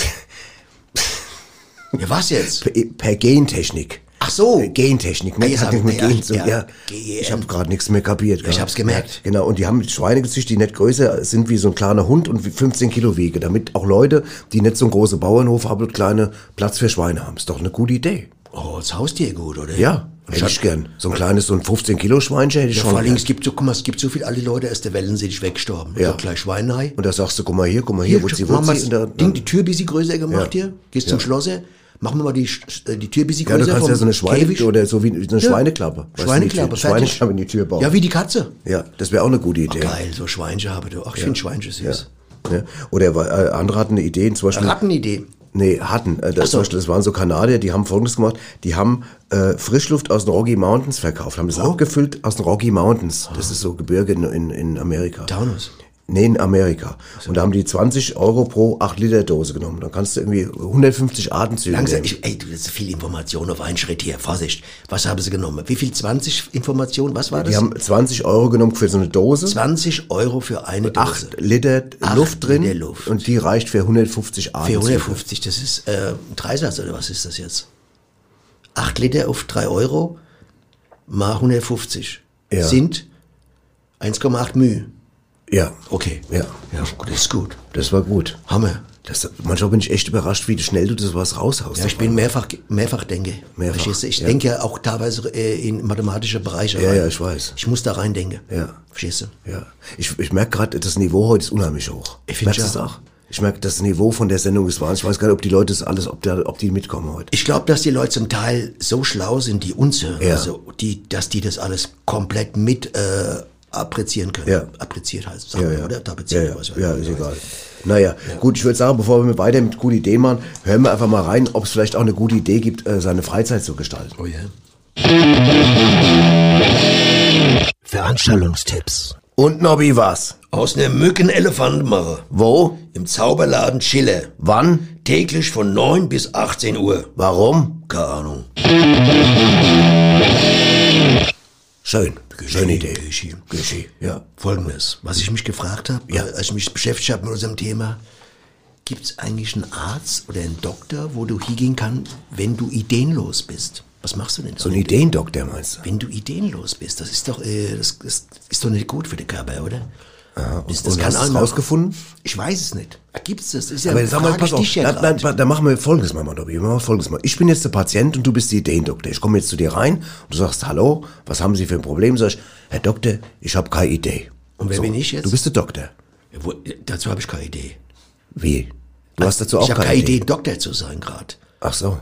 ja, was jetzt? Per, per Gentechnik. Ach so. Äh, Gentechnik, ne? Ah, Hat hab nicht ich- mit Gen zu ja. Ich habe gerade nichts mehr kapiert. Ich hab's gemerkt. Ja, genau, und die haben Schweine gezüchtet, die nicht größer sind wie so ein kleiner Hund und wie 15 Kilo wiegen, damit auch Leute, die nicht so einen großen Bauernhof haben, und kleine Platz für Schweine haben. Ist doch eine gute Idee. Oh, das Haustier gut, oder? Ja, hätte ich gern. So ein kleines, so ein 15 Kilo Schweinchen hätte ich Ja, schon vor allen Dingen, gern. es gibt so, guck mal, es gibt so viele alte Leute aus der Wellen sind weggestorben. Ja. So gleich Schweinei. Und da sagst du, guck mal hier, guck mal hier, Hier, wutzi. das und da- Ding, die Tür ein bisschen größer gemacht Ja. hier. Gehst Ja. zum Schlosser. Machen wir mal die, äh, die Tür bisschen Ja, du kannst ja so eine Schweine oder so wie eine Schweineklappe. Du, Schweineklappe, fertig. Schweineklappe in die Tür bauen. Ja, wie die Katze. Ja, das wäre auch eine gute Idee. Geil, so Schweinchen habe du. Ach, ich finde Schweinchen süß. Ja. Oder äh, andere hatten eine Idee, zum Beispiel. Rattenidee. Nee, hatten. Äh, das, so. zum Beispiel, das waren so Kanadier, die haben Folgendes gemacht. Die haben äh, Frischluft aus den Rocky Mountains verkauft, haben das abgefüllt aus den Rocky Mountains. Das ist so Gebirge in, in, in Amerika. Taunus. Nee, in Amerika. Und da haben die 20 Euro pro 8 Liter Dose genommen. Dann kannst du irgendwie 150 Atemzüge Langsam, nehmen. ich, ey, du, das ist viel Information auf einen Schritt hier. Vorsicht. Was haben sie genommen? Wie viel? 20 Informationen? Was war das? Die haben 20 Euro genommen für so eine Dose. 20 Euro für eine Dose. 8 Liter Acht Luft drin. Liter Luft. Und die reicht für 150 Atemzüge. 450, das ist äh, ein Dreisatz oder was ist das jetzt? 8 Liter auf 3 Euro mal 150 Ja. sind 1,8 Mühe. Ja, Okay. Ja. Ja, gut, das ist gut. das war gut. Hammer. Das, manchmal bin ich echt überrascht, wie schnell du das was raushaust. Ja, ich bin mehrfach, mehrfach denke. Mehrfach, Verstehst du? Ich ja. denke ja auch teilweise äh, in mathematische Bereiche Ja, rein. ja, ich weiß. Ich muss da rein denken. Ja. Verstehst du? Ja, ich, ich merke gerade, das Niveau heute ist unheimlich hoch. Ich find Merkst du ja. das auch? Ich merke, das Niveau von der Sendung ist wahnsinnig. Ich weiß gar nicht, ob die Leute das alles, ob, da, ob die mitkommen heute. Ich glaube, dass die Leute zum Teil so schlau sind, die uns hören, Ja. also die, dass die das alles komplett mit äh, apprezieren können. Ja. Appreziert heißt, sagen Ja, ja. oder? Ja, Tapezieren, ja, ja ich. ist egal. Naja, gut, ich würde sagen, bevor wir weiter mit guten Ideen machen, hören wir einfach mal rein, ob es vielleicht auch eine gute Idee gibt, äh, seine Freizeit zu gestalten. Oh ja. Veranstaltungstipps. Und Nobby was? Aus einer Mücken Elefant machen. Wo? Im Zauberladen Schiller. Wann? Täglich von 9 bis 18 Uhr. Warum? Keine Ahnung. Schön. Schöne Idee. Güschi. Güschi, ja. Folgendes, was ich mich gefragt habe, Ja. äh, als ich mich beschäftigt habe mit unserem Thema, gibt es eigentlich einen Arzt oder einen Doktor, wo du hingehen kannst, wenn du ideenlos bist? Was machst du denn So ein? Ideendoktor meinst du? Wenn du ideenlos bist, das ist doch, äh, das, das ist doch nicht gut für den Körper, oder? Das, und hast du es rausgefunden? Ich weiß es nicht. Gibt's das? das ist ja, Aber sag mal, pass ich auf, ja na, grad. da machen wir folgendes mal, Dobby. Wir machen folgendes mal. Ich bin jetzt der Patient und du bist die Ideendoktor. Ich komme jetzt zu dir rein und du sagst, hallo, was haben Sie für ein Problem? Sag ich, Herr Doktor, ich habe keine Idee. Und wer bin ich jetzt? Du bist der Doktor. Ja, wo, dazu habe ich keine Idee. Wie? Du hast dazu auch ich habe keine keine Idee. Idee, Doktor zu sein gerade. Ach so.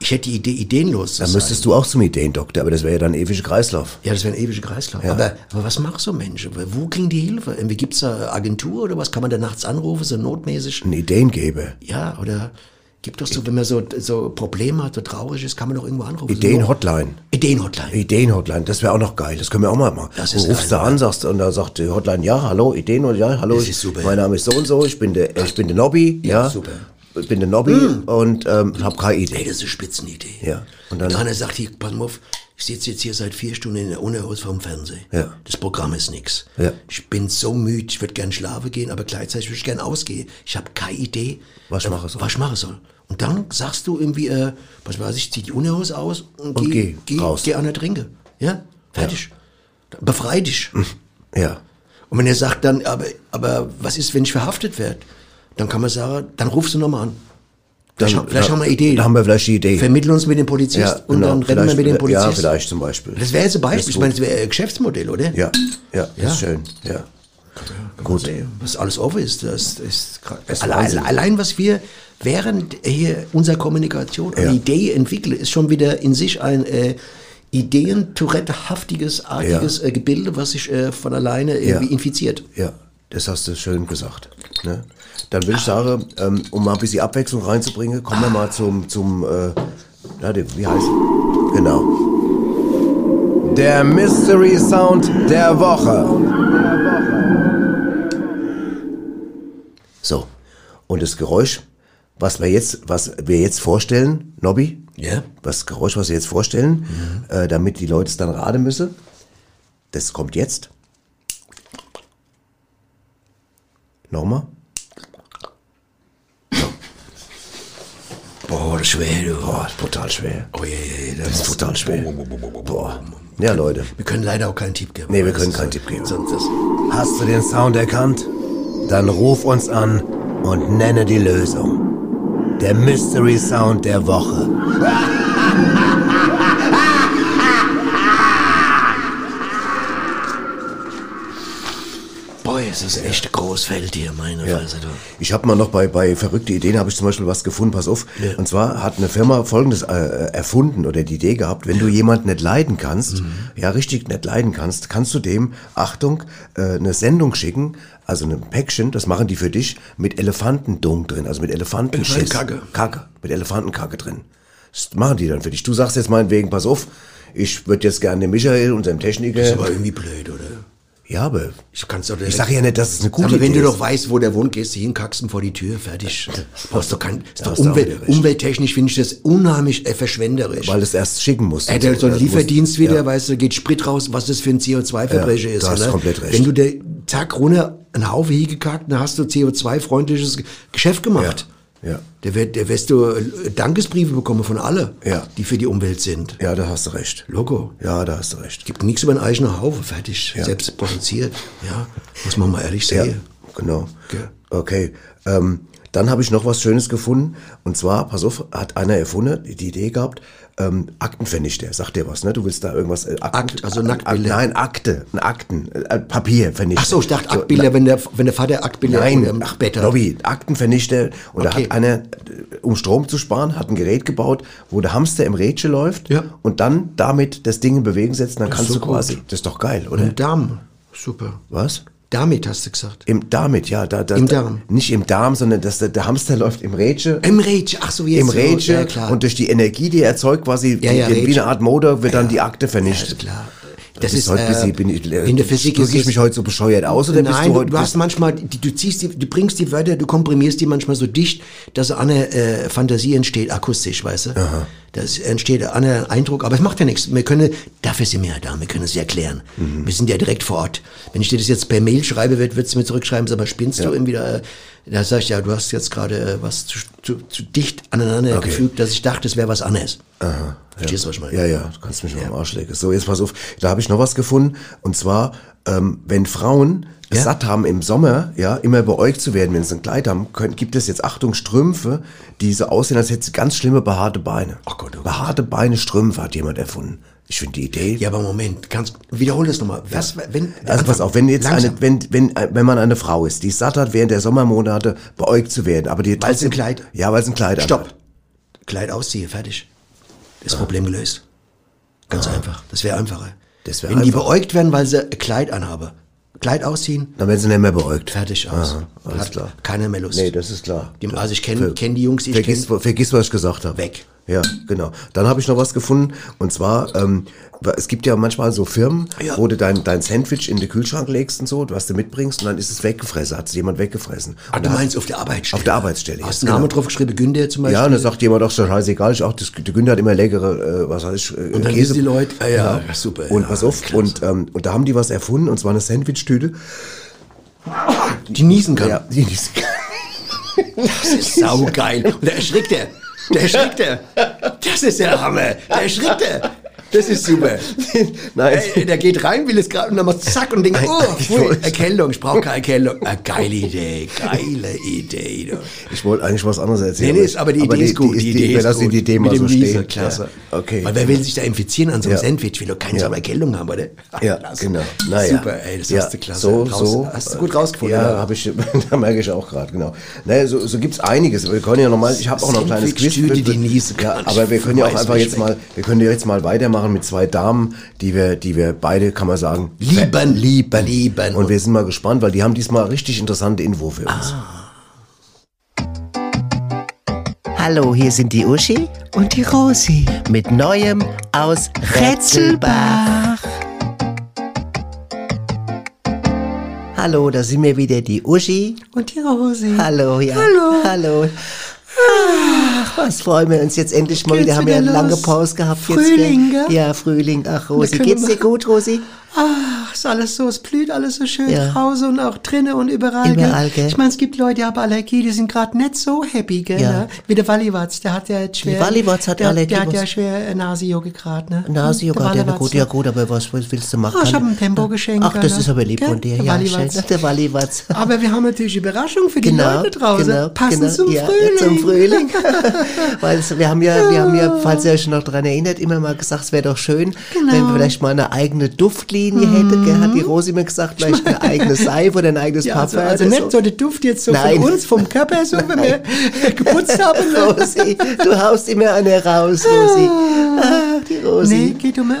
Ich hätte die Idee, ideenlos zu Dann sein. müsstest du auch zum Ideendoktor, aber das wäre ja dann ein ewiger Kreislauf. Ja, das wäre ein ewiger Kreislauf. Aber, aber was machen so Menschen? Wo kriegen die Hilfe? Irgendwie gibt's da Agentur oder was? Kann man da nachts anrufen, so notmäßig? Ein Ideengeber. Ja, oder gibt doch so, wenn man so, so Probleme hat, so traurig ist, kann man doch irgendwo anrufen. Ideen-Hotline. Ideen-Hotline. Ideen-Hotline, das wäre auch noch geil. Das können wir auch mal machen. Das du ist rufst geil, da an, sagst, und da sagt die Hotline, ja, hallo, Ideen ja, hallo, Das ich, ist super. mein Name ist so und so, ich bin der, ich bin der Nobby, ja, Ja, super. Ich bin der Nobby und ähm, habe keine Idee. das ist eine Spitzenidee. Ja, und Und dann- einer sagt hier, pass auf, ich sitze jetzt hier seit vier Stunden in der Unerhaus vom Fernsehen. Ja. Das Programm ist nix. Ja. Ich bin so müde, ich würde gern schlafen gehen, aber gleichzeitig würde ich gern ausgehen. Ich habe keine Idee, Was ich äh, machen soll. Was ich machen soll. Und dann sagst du irgendwie, äh, was weiß ich, zieh die Unerhaus aus und, Und geh, geh raus. geh an der Trinke. Ja, fertig. Befrei dich. Ja, Und wenn er sagt dann, aber, aber was ist, wenn ich verhaftet werde? Dann kann man sagen, dann rufst du nochmal an. Vielleicht, Dann- haben- vielleicht da- haben wir eine Idee. da haben wir vielleicht die Idee. Vermitteln uns mit dem Polizist ja und genau. dann reden wir mit dem Polizist. Ja, vielleicht zum Beispiel. Das wäre jetzt ein Das Beispiel. Ich meine, das wäre ein Geschäftsmodell, oder? Ja, ja, das Ja. ist schön, ja. Gut. Was alles offen ist, das ist, ist allein, allein was wir während hier unserer Kommunikation eine Ja. Idee entwickeln, ist schon wieder in sich ein äh, Ideen-Tourette-haftiges, artiges äh, Gebilde, was sich äh, von alleine irgendwie Ja. infiziert. Ja, das hast du schön gesagt. Ne? Dann würde ich sagen, ähm, um mal ein bisschen Abwechslung reinzubringen, kommen wir mal zum, zum äh, wie heißt Genau. Der Mystery Sound der Woche. So, und das Geräusch, was wir jetzt, was wir jetzt vorstellen, Nobby, Ja. das Geräusch, was wir jetzt vorstellen, äh, damit die Leute es dann raten müssen, das kommt jetzt. Nochmal. Boah, das ist schwer, du. Boah, ist brutal schwer. Oh, je, je, je, Das ist total schwer. Boah. Ja, Leute. Wir können leider auch keinen Tipp geben. Nee, wir Das können ist keinen Tipp geben. Sonst das, Hast du den Sound erkannt? Dann ruf uns an und nenne die Lösung. Der Mystery Sound der Woche. boah, es ist echt groß Feld hier, meine Ja. Fresse, du. Ich habe mal noch bei, bei verrückte Ideen habe ich zum Beispiel was gefunden, pass auf. Und zwar hat eine Firma folgendes äh, erfunden oder die Idee gehabt, wenn du jemanden nicht leiden kannst, ja richtig nicht leiden kannst, kannst du dem, Achtung, äh, eine Sendung schicken, also ein Päckchen, das machen die für dich, mit Elefantendung drin, also mit Elefantenschiss. Elefantenkacke. Kacke, mit Elefantenkacke drin. Das machen die dann für dich. Du sagst jetzt meinetwegen, pass auf, ich würde jetzt gerne den Michael, unserem Techniker. Das ist aber irgendwie blöd, oder? Ja, aber Ich kann's doch ich sage ja nicht, dass es eine gute aber wenn Idee du doch weißt, wo der wohnt, gehst du hin, kackst ihn vor die Tür, fertig. Brauchst doch kein, ist doch hast du Umwelt, umwelttechnisch finde ich das unheimlich äh, verschwenderisch. Weil du es erst schicken musst. Der, so ein Lieferdienst wieder, ja. weißt du, geht Sprit raus, was das für ein CO2-Verbrecher Ja, ist. da hast du oder? komplett recht. Wenn du der zack runter einen Haufen hingekackt, dann hast du CO2-freundliches Geschäft gemacht. Ja, ja. Der, wird, der wirst du äh, Dankesbriefe bekommen von alle, Ja. die für die Umwelt sind. Ja, da hast du recht. Logo. Ja, da hast du recht. Gibt nichts über einen eigenen Haufen, fertig, Ja. selbst produziert. Ja, muss man mal ehrlich Ja, sehen. genau. Gell. Okay. Ähm, dann habe ich noch was Schönes gefunden. Und zwar, pass auf, hat einer erfunden, die Idee gehabt, ähm, Aktenvernichter. Sagt dir was, ne? Du willst da irgendwas... Äh, Akt, also Nacktbilder. Nein, Akte. Ein Akten. Äh, Papier vernichten. Ach so, ich dachte Aktbilder, wenn, der, wenn der Vater Aktbilder Nein, oder ach, Bett hat. Lobby, Aktenvernichter. Und da Okay. hat einer, äh, um Strom zu sparen, hat ein Gerät gebaut, wo der Hamster im Rädchen läuft Ja. und dann damit das Ding in Bewegung setzt. Dann Das kannst ist du so gut. quasi... Das ist doch geil, oder? Im Darm. Super. Was? Damit hast du gesagt. Im damit, ja. Da, da, Im da- Darm. Nicht im Darm, sondern dass der, der Hamster läuft im Rädchen. Im Rädchen, ach so, wie jetzt Im so, Rädchen ja, klar. und durch die Energie, die er erzeugt, quasi Ja, ja, wie eine Art Motor, wird dann Ja. die Akte Ja, vernichtet. ist klar. Das Das ist heute äh, bin ich, in der Physik ist ich es- mich heute so bescheuert aus oder bist Nein, du heute? du hast manchmal, die, du ziehst die, du bringst die Wörter, du komprimierst die manchmal so dicht, dass eine äh, Fantasie entsteht, akustisch, weißt du? Das entsteht ein anderer Eindruck, aber es macht ja nichts. Wir können, dafür sind wir ja da, wir können es ja erklären. Mhm. Wir sind ja direkt vor Ort. Wenn ich dir das jetzt per Mail schreibe, wird, würdest du mir zurückschreiben, sag mal, spinnst du irgendwie da? Da sag ich, ja, du hast jetzt gerade äh, was zu, zu, zu dicht aneinander Okay. gefügt, dass ich dachte, es wäre was anderes. Verstehst du, was ich meine? Ja, ja, du kannst mich noch am Arsch legen. So, jetzt pass auf, da habe ich noch was gefunden. Und zwar, ähm, wenn Frauen es Ja? satt haben im Sommer, ja, immer beäugt zu werden, wenn sie ein Kleid haben, können, gibt es jetzt, Achtung, Strümpfe, die so aussehen, als hätten sie ganz schlimme behaarte Beine. Ach Gott, oh Gott. Behaarte Beine Strümpfe hat jemand erfunden. Ich finde die Idee. Ja, aber Moment, ganz, wiederhol das nochmal. Was, wenn, Also pass auf, wenn jetzt Langsam. eine, wenn, wenn, wenn man eine Frau ist, die es satt hat, während der Sommermonate beäugt zu werden, aber die Weil sie trotzdem- ein Kleid- Ja, weil sie ein Kleid Stopp. anhat. Kleid ausziehe, fertig. Das Problem gelöst. Ganz einfach. Das wäre einfacher. Das wär Wenn die einfach. beäugt werden, weil sie ein Kleid anhaben. Kleid ausziehen, Dann werden sie nicht mehr beäugt. fertig aus. Aha, alles Hat klar. keiner mehr Lust. Nee, das ist klar. Die, also ich kenne kenn die Jungs, die ich vergiss, kenne. vergiss, was ich gesagt habe. Weg. Ja, genau. Dann habe ich noch was gefunden. Und zwar, ähm, es gibt ja manchmal so Firmen, Ja. wo du dein, dein Sandwich in den Kühlschrank legst und so, was du mitbringst, und dann ist es weggefressen, hat es jemand weggefressen. Ah, du meinst auf der Arbeitsstelle? Auf der Arbeitsstelle, Hast ja, du einen Namen genau. drauf geschrieben, Günther zum Beispiel? Ja, und dann sagt jemand auch so, scheißegal, ich auch, das, der Günther hat immer leckere, äh, was weiß ich, äh, Und dann Käse. die Leute, ah ja, Genau. super, Und ja, pass auf, klasse. und, ähm, und da haben die was erfunden, und zwar eine Sandwich-Tüte. die niesen kann. Ja, die, die, Das ist saugeil. Und da erschrickt er. Der erschrickt er. Das ist der Hammer. Der erschrickt er. Das ist super. Nein. Ey, der geht rein, will es gerade und dann macht zack und denkt, oh, wollte- Erkältung, ich brauche keine Erkältung. Ah, geile Idee, geile Idee. Du. ich wollte eigentlich was anderes erzählen. Nee, nee, ist, aber die Idee ist gut. Die, Die Idee wir ist lassen gut. die Idee mal so stehen. klasse. Ja, okay. Weil wer will sich da infizieren an so einem Ja. Sandwich? Will doch keiner Ja. so eine Erkältung haben, oder? Ja, Klasse. genau. Naja. Super, ey, das ja, hast du klasse. So, raus, so. Hast du gut rausgefunden. Ja, habe ich, da merke ich auch gerade, genau. Naja, so, so gibt's einiges. Wir können ja nochmal, ich habe auch noch ein kleines Quiz. Ja, aber wir können ja auch einfach jetzt mal, wir können ja jetzt mal weitermachen mit zwei Damen, die wir, die wir beide, kann man sagen, Lieben. lieben. Lieben. Und wir sind mal gespannt, weil die haben diesmal richtig interessante Info für uns. Hallo, hier sind die Uschi Und die Rosi. mit Neuem aus Rätselbach. Hallo, da sind wir wieder, die Uschi. Und die Rosi. Hallo, ja. Hallo. Hallo. Ach, was freuen wir uns jetzt endlich mal wieder. Haben wir wieder eine lange? Pause gehabt Frühling, jetzt. gell? Ja, Frühling. Ach, Rosi, geht's dir gut, Rosi? Ach, ist alles so, es blüht alles so schön Ja. draußen und auch drinnen und überall. Überall, gell? Ich meine, es gibt Leute, die haben Allergie, die sind gerade nicht so happy, gell? Ja. Ne? Wie der Walliwatz, der hat ja jetzt schwer. Walliwatz hat der, Allergie, Der hat ja schwer äh, Nasi-Yoga gerade, ne? Nasi-Yoga, Der ja, Walliwatz, gut, ne? ja gut, aber was, willst du machen? Oh, ich Kann- hab ein Tempo geschenkt, Ach, das ne? ist aber lieb Gell? von dir, Der ja. Walliwatz. Der Walliwatz. Aber wir haben natürlich Überraschung für die Genau, Leute draußen. genau, Passend genau, zum ja, Frühling. Zum Frühling. Weil wir haben ja, wir haben ja, falls ihr euch noch daran erinnert, immer mal gesagt, es wäre doch schön, Genau. wenn wir vielleicht mal eine eigene Duftlinie hätten. Gell? Hat die Rosi mir gesagt, vielleicht eine eigene Seife oder ein eigenes Ja, also, Parfum. also oder nicht so der Duft jetzt so Nein. von uns, vom Körper, so, wenn wir geputzt haben. Ne? Rosi, du haust immer eine raus, Rosi. Ah, die Rosi. Nee, geht um... Äh,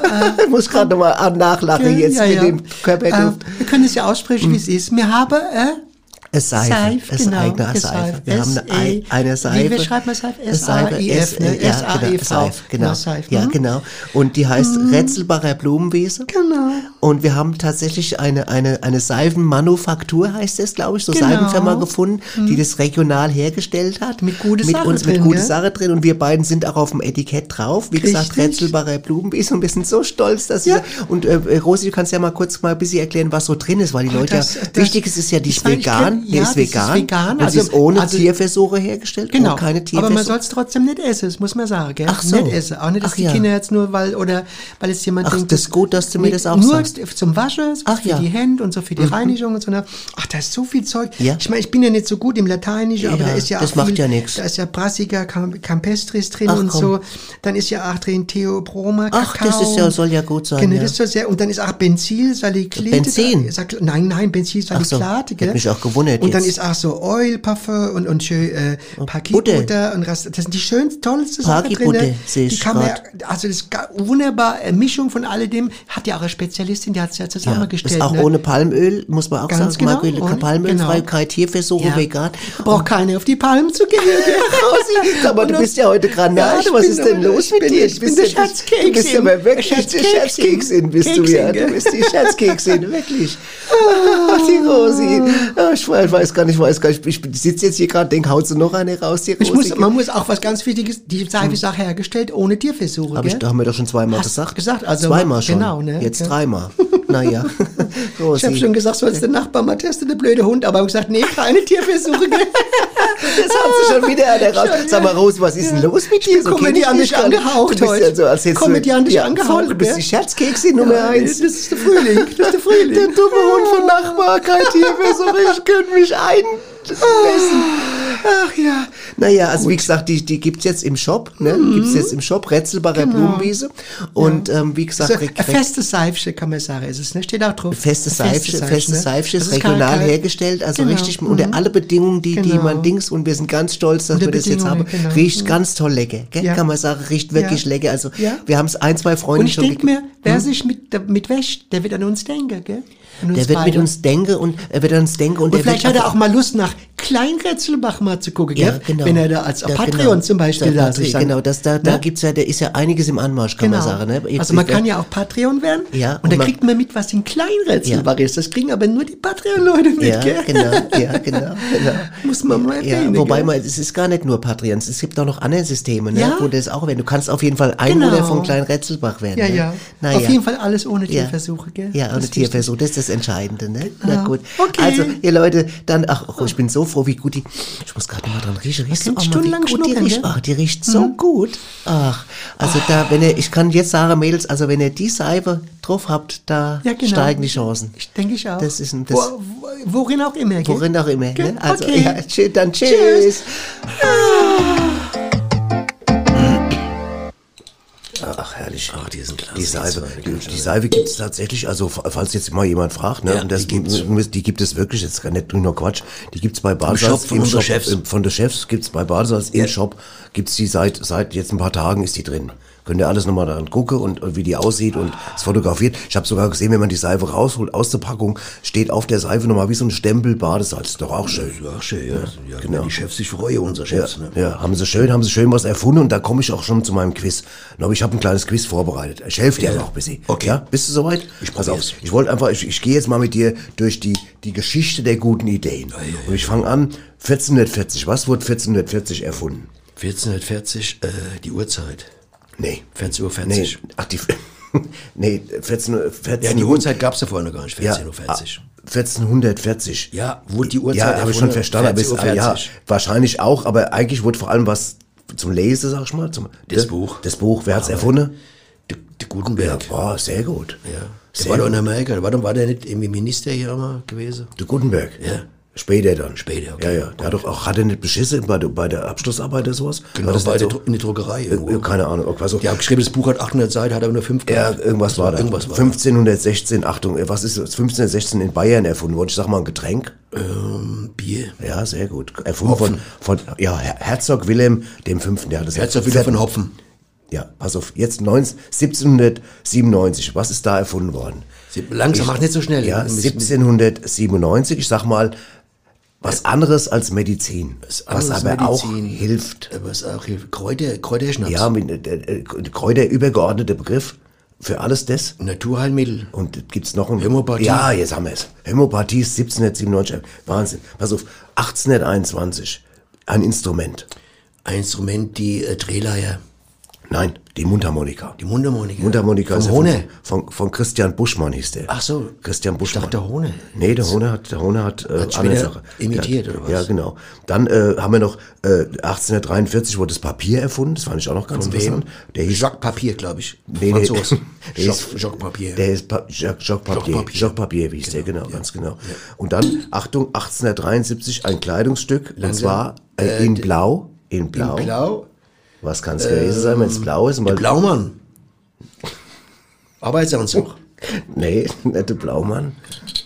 Ich muss gerade nochmal nachlachen Gell? jetzt Ja, mit ja. dem Körperduft. Äh, wir können es ja aussprechen, wie es ist. Wir haben äh, Seife. Seife, es genau. eigene es Seife. Wir haben eine, Ei- S-E- eine Seife. Wie, schreibt man Seife? Es Seife, S-A-I-F, ne? S- ja, genau, S-A-E-V. Seife, genau. Seife, Ja, mhm. genau. Und die heißt Rätselbacher Blumenwiese. Genau. Und wir haben tatsächlich eine, eine, eine Seifenmanufaktur, heißt es, glaube ich, so Genau. Mhm. Seifenfirma gefunden, die das regional hergestellt hat. Mit gute mit Sache uns, mit drin, gute gell? Sache drin. Und wir beiden sind auch auf dem Etikett drauf. Wie gesagt, Richtig. Rätselbacher Blumenwiese. Und wir sind so stolz, dass Ja. sie, und äh, Rosi, du kannst ja mal kurz mal ein bisschen erklären, was so drin ist, weil die Leute das- ja, das- wichtig ist, ist ja, die vegan, ja, ist das ist vegan. vegan, sie also- ist ohne also- Tierversuche hergestellt. Genau, keine aber Tierversuche. man soll es trotzdem nicht essen, das muss man sagen. Gell? Ach so. Nicht essen. Auch nicht, dass Ach die ja. Kinder jetzt nur, weil, oder weil jetzt jemand Ach, denkt... das ist gut, dass du mir das auch nur sagst. zum Waschen, so Ach für ja. Mhm. die Hände und so für die Reinigung und so. ne? Ach, da ist so viel Zeug. Ja. Ich meine, ich bin ja nicht so gut im Lateinischen, aber Ja, da ist ja das auch macht viel, ja nix. Da ist ja Brassica, Cam- Campestris drin Ach, und komm. so. Dann ist ja auch drin Theobroma, Ach, Kakao. das ist ja, soll ja gut sein. Genau, ja. das ist so sehr, und dann ist auch Benzylsaliklate. Benzin? da- Sag- Nein, nein, Benzylsaliklate, Ach so, hätte mich auch gewundert Und dann ist auch so Oil, Parfum und, und schön, äh, Pakibutter und Rast. Das sind die schönsten, tollsten Sachen drin. sehe Die ich kann man, also das ist wunderbar, äh, Mischung von alledem. Hat ja auch eine Spezialistin, die hat es ja Ja, zusammengestellt. ist auch ne? ohne Palmöl, muss man auch Ganz sagen. genau, Margarine, Palmölfrei, genau. Tierversuche, Ja. vegan. Braucht keiner auf die Palmen zu gehen. Rosi, mal, du bist ja heute Granate. ich was ist denn aber- los mit dir? ich bin der ja- Scherzkeksin. Du bist ja aber wirklich die. Scherzkeksin, bist du ja. Du bist die Scherzkeksin, wirklich. Ach, die Rosi. Ah, Ich weiß gar nicht, ich weiß gar nicht. Ich sitze jetzt hier gerade, denk, haut sie noch eine raus, die Ich muss, man muss auch was ganz Wichtiges, die Seife ist auch hergestellt ohne Tierversuche. Hab ich, da haben wir doch schon zweimal Hast gesagt. gesagt, also- zweimal schon. genau, ne? Jetzt Ja. dreimal. Naja. Ich habe schon gesagt, sollst der Nachbar mal testen, der blöde Hund, aber ich hab gesagt, nee, keine Tierversuche. Das hat sie schon wieder einer raus. Sag mal, Rosi, was ist denn los mit dir? ich komödiantisch angehaucht Du heute. so, als hättest du- Komödiantisch ja, angehaucht, voll, Du bist die Scherzkeksin Nummer Ja, eins. Das ist der Frühling, das ist der Frühling. Der dumme Hund von Nachbar, kein Tierversuch, ich könnte mich einmessen. Ach ja. Naja, also wie gesagt, die, die gibt's jetzt im Shop, ne? Gibt's jetzt im Shop, Rätselbacher Genau. Blumenwiese. Und ähm, wie gesagt, So, re- ein festes Seifchen kann man sagen, ist es, ne? Steht auch drauf. Festes Ein Seifchen, festes ne? Seifchen ist kein- regional kein- hergestellt, also Genau. richtig unter alle Bedingungen, die, die Genau. man Dings und wir sind ganz stolz, dass Unter wir das jetzt haben. Genau. Riecht Mhm. ganz toll lecker, gell? Ja. kann man sagen, riecht wirklich Ja. lecker. Also Ja. wir haben es ein, zwei Freunde Und ich schon denke ge- mir, wer sich mit, mit wäscht, der wird an uns denken, gell? Der wird mit uns denken und er wird uns denken und, Und vielleicht hat er auch mal Lust, nach Kleinrätselbach mal zu gucken, ja, genau. Wenn er da als Da, Patreon genau. zum Beispiel Da, da sich dann, Genau, das, da, da Ne? gibt's ja, da ist ja einiges im Anmarsch, kann Genau. man sagen. Ne? Ich- Also man ich- kann ja auch Patreon werden Ja, und, und da man- kriegt man mit, was in Kleinrätselbach ist. Das kriegen aber nur die Patreon-Leute mit, Ja, gell? genau, ja, genau, genau. Muss man mal Ja, erwähnen, wobei gell? man, es ist gar nicht nur Patreon, es gibt auch noch andere Systeme, ne? Ja. wo das auch werden. Du kannst auf jeden Fall Einwohner Genau. von Klein Retzelbach werden. Ja, ne? ja. Naja. Auf jeden Fall alles ohne Ja. Tierversuche, gell? Ja, ohne ist Tierversuch, das ist das Entscheidende, ne? Na Ja. gut. Okay. Also, ihr Leute, dann, ach, oh, ich bin so froh, wie gut die, ich muss gerade mal dran riechen, riecht stundenlang gut die riecht. Ach, die riecht so gut. Ach, also da, wenn ihr, ich kann jetzt sagen, Mädels, also wenn ihr die Seife drauf habt, da Ja, genau. steigen die Chancen. Ich denke ich auch. Das ist ein, das, Wo, wo, worin auch immer, gell? worin auch immer, Gell? ne? Also, Okay. ja, tschüss, dann tschüss. Tschüss. Ach, herrlich. Ach, die sind klasse, Die zwei, die, Seife gibt es tatsächlich, also falls jetzt mal jemand fragt, ne, Ja, das, die gibt's. die, gibt es wirklich, jetzt gar nicht nur Quatsch, die gibt es bei Badesalz. Shop von im Chefs. im- Von den Chefs gibt es bei Badesalz im. Shop, gibt es die seit, seit jetzt ein paar Tagen ist die drin. Könnt ihr alles nochmal daran gucken und, und wie die aussieht und es fotografiert. Ich habe sogar gesehen, wenn man die Seife rausholt aus der Packung, steht auf der Seife nochmal wie so ein Stempel Badesalz. Doch auch schön. Ja, schön, ja. ja genau. Die Chefs sich freuen, unsere Ja, Chefs. ne? ja, haben sie schön, haben sie schön was erfunden und da komme ich auch schon zu meinem Quiz. Aber ich habe ein kleines Quiz vorbereitet. Ich helfe dir Ja. noch ein bisschen. Okay. Ja, bist du soweit? Ich Pass auf. Ich wollte einfach, ich, ich gehe jetzt mal mit dir durch die, die Geschichte der guten Ideen. Und ich fange an, 1440. Was wurde 1440 erfunden? 1440, äh, die Uhrzeit. Nee. 14.40 Uhr. Nee, ach, die, nee, 14, Uhr- 14 Ja, die Uhrzeit gab's ja vorher noch gar nicht, ja, 14.40 Uhr. ah, 1440. Ja, wurde die Uhrzeit Ja, habe ich schon verstanden. Aber es, 14.40 ja, wahrscheinlich auch, aber eigentlich wurde vor allem was zum Lesen, sag ich mal. Zum, Das Buch. Das Buch, wer hat's erfunden? Der, der Gutenberg. Boah, sehr gut. Ja. Der Sehr war doch gut. in Amerika. Der war, doch, war der nicht irgendwie Minister hier mal gewesen? Der Gutenberg? Ja. Später dann. Später, okay. Ja, ja. Der hat doch auch, hat er nicht beschissen bei der, bei der Abschlussarbeit oder sowas? Genau, War das bei der, so? Dru- in der Druckerei irgendwo. Keine Ahnung. Also, Die haben geschrieben, das Buch hat 800 Seiten, hat aber nur 5 ja, irgendwas war da. Irgendwas war da. 1516, Achtung, äh, was ist das? 1516 in Bayern erfunden worden? Ich sag mal ein Getränk. Ähm, Bier. Ja, sehr gut. Erfunden von, von, ja, Her- Herzog Wilhelm dem Fünften. Der hat das Herzog wieder von Hopfen. Ja, pass auf. Jetzt 19, 1797. Was ist da erfunden worden? Langsam, mach nicht so schnell. Ja, Ein bisschen- 1797. Ich sag mal, was anderes als Medizin. Was, anderes aber Medizin. auch hilft. Was auch hilft. Kräuter, Kräuterschnaps. Ja, mit, äh, äh, Kräuter übergeordneter Begriff für alles das. Naturheilmittel. Und gibt's noch ein... Hämopathie. Ja, jetzt haben wir es. Hämopathie ist 1797. Wahnsinn. Pass auf, 1821. Ein Instrument. Ein Instrument, die äh, Drehleier. Nein, die Mundharmonika. Die Mundharmonika. Mundharmonika Vom ist ja Hohne. Von, von, von Christian Buschmann hieß der. Ach so. Christian Ich Buschmann. dachte, der Hohne. Nee, der Hohne hat, der Hohne hat, äh, Hat andere Sache. imitiert, ja, oder was? Ja, genau. Dann äh, haben wir noch, äh, 1843 wurde das Papier erfunden, das fand ich auch noch ganz Von interessant. wem? Der hieß, Jacques Papier, glaube ich. Nee, nee. Jacques, ist- Jacques Papier. der ist pa Jacques, Jacques Papier. Jacques Papier. Jacques Papier, wie hieß der, genau, ganz genau. Und dann, Achtung, 1873 ein Kleidungsstück, und Langsam. zwar äh, in Blau. In Blau. In Blau. Was kann es gewesen sein, wenn es blau ist? Weil- Blaumann. Arbeitsanzug. Nee, nicht der Blaumann,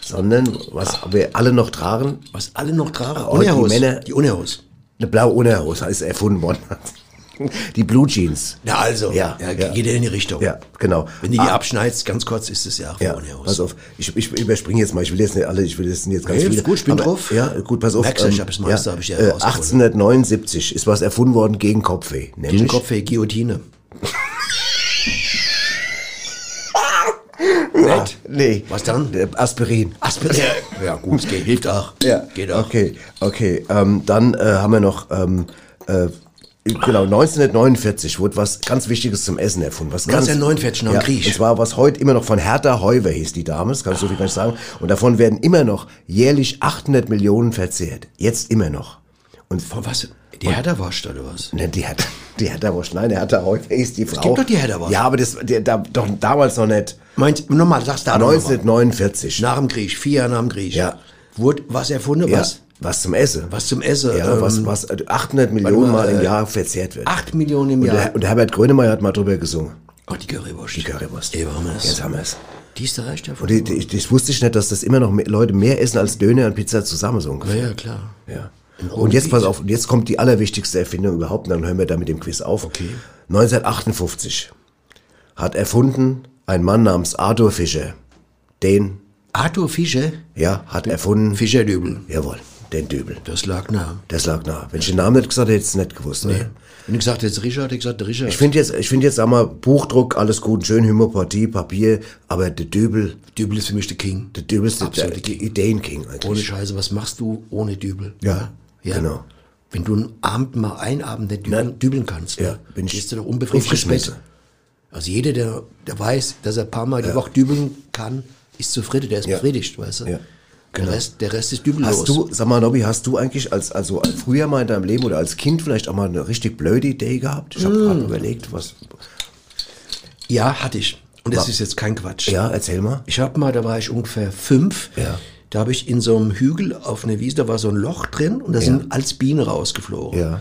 sondern was wir alle noch tragen, Was alle noch tragen. Oh, die Unterhose. Männer- Die Unterhose. eine blaue Unterhose ist erfunden worden. Die Blue Jeans. Na also, Ja, ja, ja. geht ja in die Richtung. Ja, genau. Wenn du die Ah, abschneidest, ganz kurz, ist es ja auch Ja, pass auf, ich, ich überspringe jetzt mal, ich will jetzt nicht alle, ich will jetzt jetzt ganz Nee, viele. gut, ich bin aber, drauf. Ja, gut, pass auf. Merkst du, ich hab das meiste, hab ich ja äh, rausgefunden. 1879 ist was erfunden worden gegen Kopfweh. Gegen Kopfweh, Guillotine. Ah, nee. Was dann? Äh, Aspirin. Aspirin. Ja, gut, es geht, hilft auch. Ja, Geht auch. Okay, okay. Ähm, dann äh, haben wir noch, ähm, äh, genau, 1949 wurde was ganz Wichtiges zum Essen erfunden. Was ganz, 1949 nach dem ja, Krieg. Und zwar, was heute immer noch von Hertha Heuwer hieß, die Dame, das kann ich so viel gar nicht sagen. Und davon werden immer noch jährlich 800 Millionen verzehrt. Jetzt immer noch. Und Von was? Die Herderwurst oder was? Ne, die hat, die Hertha Wurst, nein, der Hertha Heuwer ist die Frau. gibt doch die Hertha Wurst. Ja, aber das, der, da, doch damals noch nicht. Meinst nochmal, sag's da noch mal. 1949. Nach dem Krieg, vier Jahre nach dem Krieg. Ja. Wurde was erfunden? Ja. Was? Was zum Essen. Was zum Essen. Ja, was, ähm, was 800 Millionen mal, Mal im äh, Jahr verzehrt wird. 8 Millionen im und, Jahr. der, und der Herbert Grönemeyer hat mal drüber gesungen. Oh, die Currywurst. Die Currywurst. Eben haben wir es. Jetzt haben wir es. Die ist der Reich davon. Und die, das wusste ich nicht, dass das immer noch mehr, Leute mehr essen als Döner und Pizza zusammen so ungefähr. ja, klar. Ja. Und jetzt pass auf, und jetzt kommt die allerwichtigste Erfindung überhaupt, und dann hören wir da mit dem Quiz auf. Okay. 1958 hat erfunden ein Mann namens Arthur Fischer. Den, Arthur Fischer, ja, hat erfunden. Fischerdübel. Jawohl, den Dübel. Das lag nah. Das lag nah. Wenn ich den Namen nicht gesagt hätte, hätte ich es nicht gewusst. oder? Wenn ich gesagt hätte, Richard, hätte ich gesagt, der Richard. Ich finde jetzt, ich finde jetzt, sag mal, Buchdruck, alles gut, und schön, Homöopathie, Papier, aber der Dübel, Dübel ist für mich der King. der Dübel ist der, der, Absolute der Ideenking eigentlich. Ohne Scheiße, was machst du ohne Dübel? Ja, ja. genau. Wenn du einen Abend mal einen Abend nicht dübeln, dübeln kannst, Ja, ne? bin ich gehst du doch unbefriedigt ins Bett. aufgeschmissen. Also jeder, der, der weiß, dass er ein paar Mal die Woche dübeln kann, ist zufrieden, der ist Ja. befriedigt, weißt du? Ja, Der, Rest, der Rest ist dübellos. Hast du, sag mal, Nobby, hast du eigentlich als, also als früher mal in deinem Leben oder als Kind vielleicht auch mal eine richtig blöde Idee gehabt? Ich habe Mm. gerade überlegt, was. Ja, hatte ich. Und das Wa- ist jetzt kein Quatsch. Ja, erzähl mal. Ich habe mal, da war ich ungefähr fünf. Ja. Da habe ich in so einem Hügel auf einer Wiese, da war so ein Loch drin und da sind als Bienen rausgeflogen. Ja.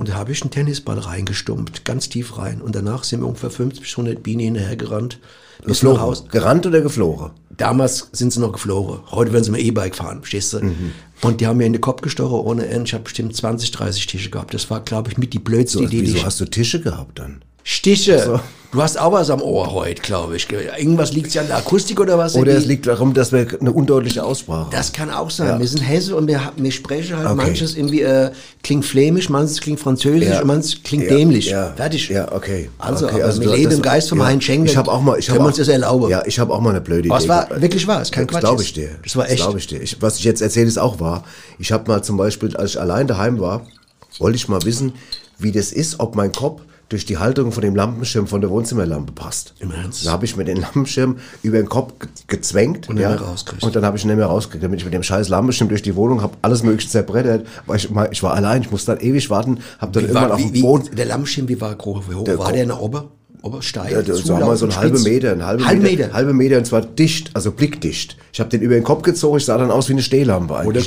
Und da habe ich einen Tennisball reingestumpft, ganz tief rein. Und danach sind mir ungefähr 50 bis 100 Bienen hinterhergerannt. Geflogen. Gerannt oder geflogen? Damals sind sie noch geflogen. Heute werden sie mit E-Bike fahren, verstehst du? Mhm. Und die haben mir in den Kopf gestochen ohne Ende. Ich habe bestimmt 20, 30 Tische gehabt. Das war, glaube ich, mit die blödste So, Idee, die wieso hast du Tische gehabt dann? Stiche. Du hast auch was am Ohr heute, glaube ich. Irgendwas liegt ja an der Akustik oder was? Oder es liegt darum, dass wir eine undeutliche Aussprache haben. Das kann auch sein. Ja. Wir sind Hesse und wir, wir sprechen halt Okay. manches irgendwie äh, klingt flämisch, manches klingt französisch Ja. und manches klingt Ja, dämlich. ja. Fertig. Ja, okay. Also, okay, aber wir leben im Geist vom ja. Heinz Schenk. Ich habe auch mal, ich habe uns das erlauben. Ja, ich habe auch mal eine blöde Idee. Es war wirklich wahr, ist kein Das Quatsch glaube ich dir. Das war echt. glaube ich dir. Ich, was ich jetzt erzähle, ist auch wahr. Ich habe mal zum Beispiel, als ich allein daheim war, wollte ich mal wissen, wie das ist, ob mein Kopf durch die Halterung von dem Lampenschirm von der Wohnzimmerlampe passt. Im Ernst? Da habe ich mir den Lampenschirm über den Kopf ge gezwängt. Und rausgekriegt. Und dann habe ich ihn nicht mehr rausgekriegt. Damit ich mit dem scheiß Lampenschirm durch die Wohnung habe alles mögliche zerbrettert. Weil ich, ich war allein, ich musste dann ewig warten, habe dann Wie irgendwann war, auf dem Boden... der Lammschirm, wie war groß? Wie hoch Der war der in der Ober? Obersteig? Ja, so haben wir so einen halben Meter, einen halben Halben Meter, Meter. halbe Meter und zwar dicht, also blickdicht. Ich habe den über den Kopf gezogen, ich sah dann aus wie eine Stehlampe eigentlich. Oder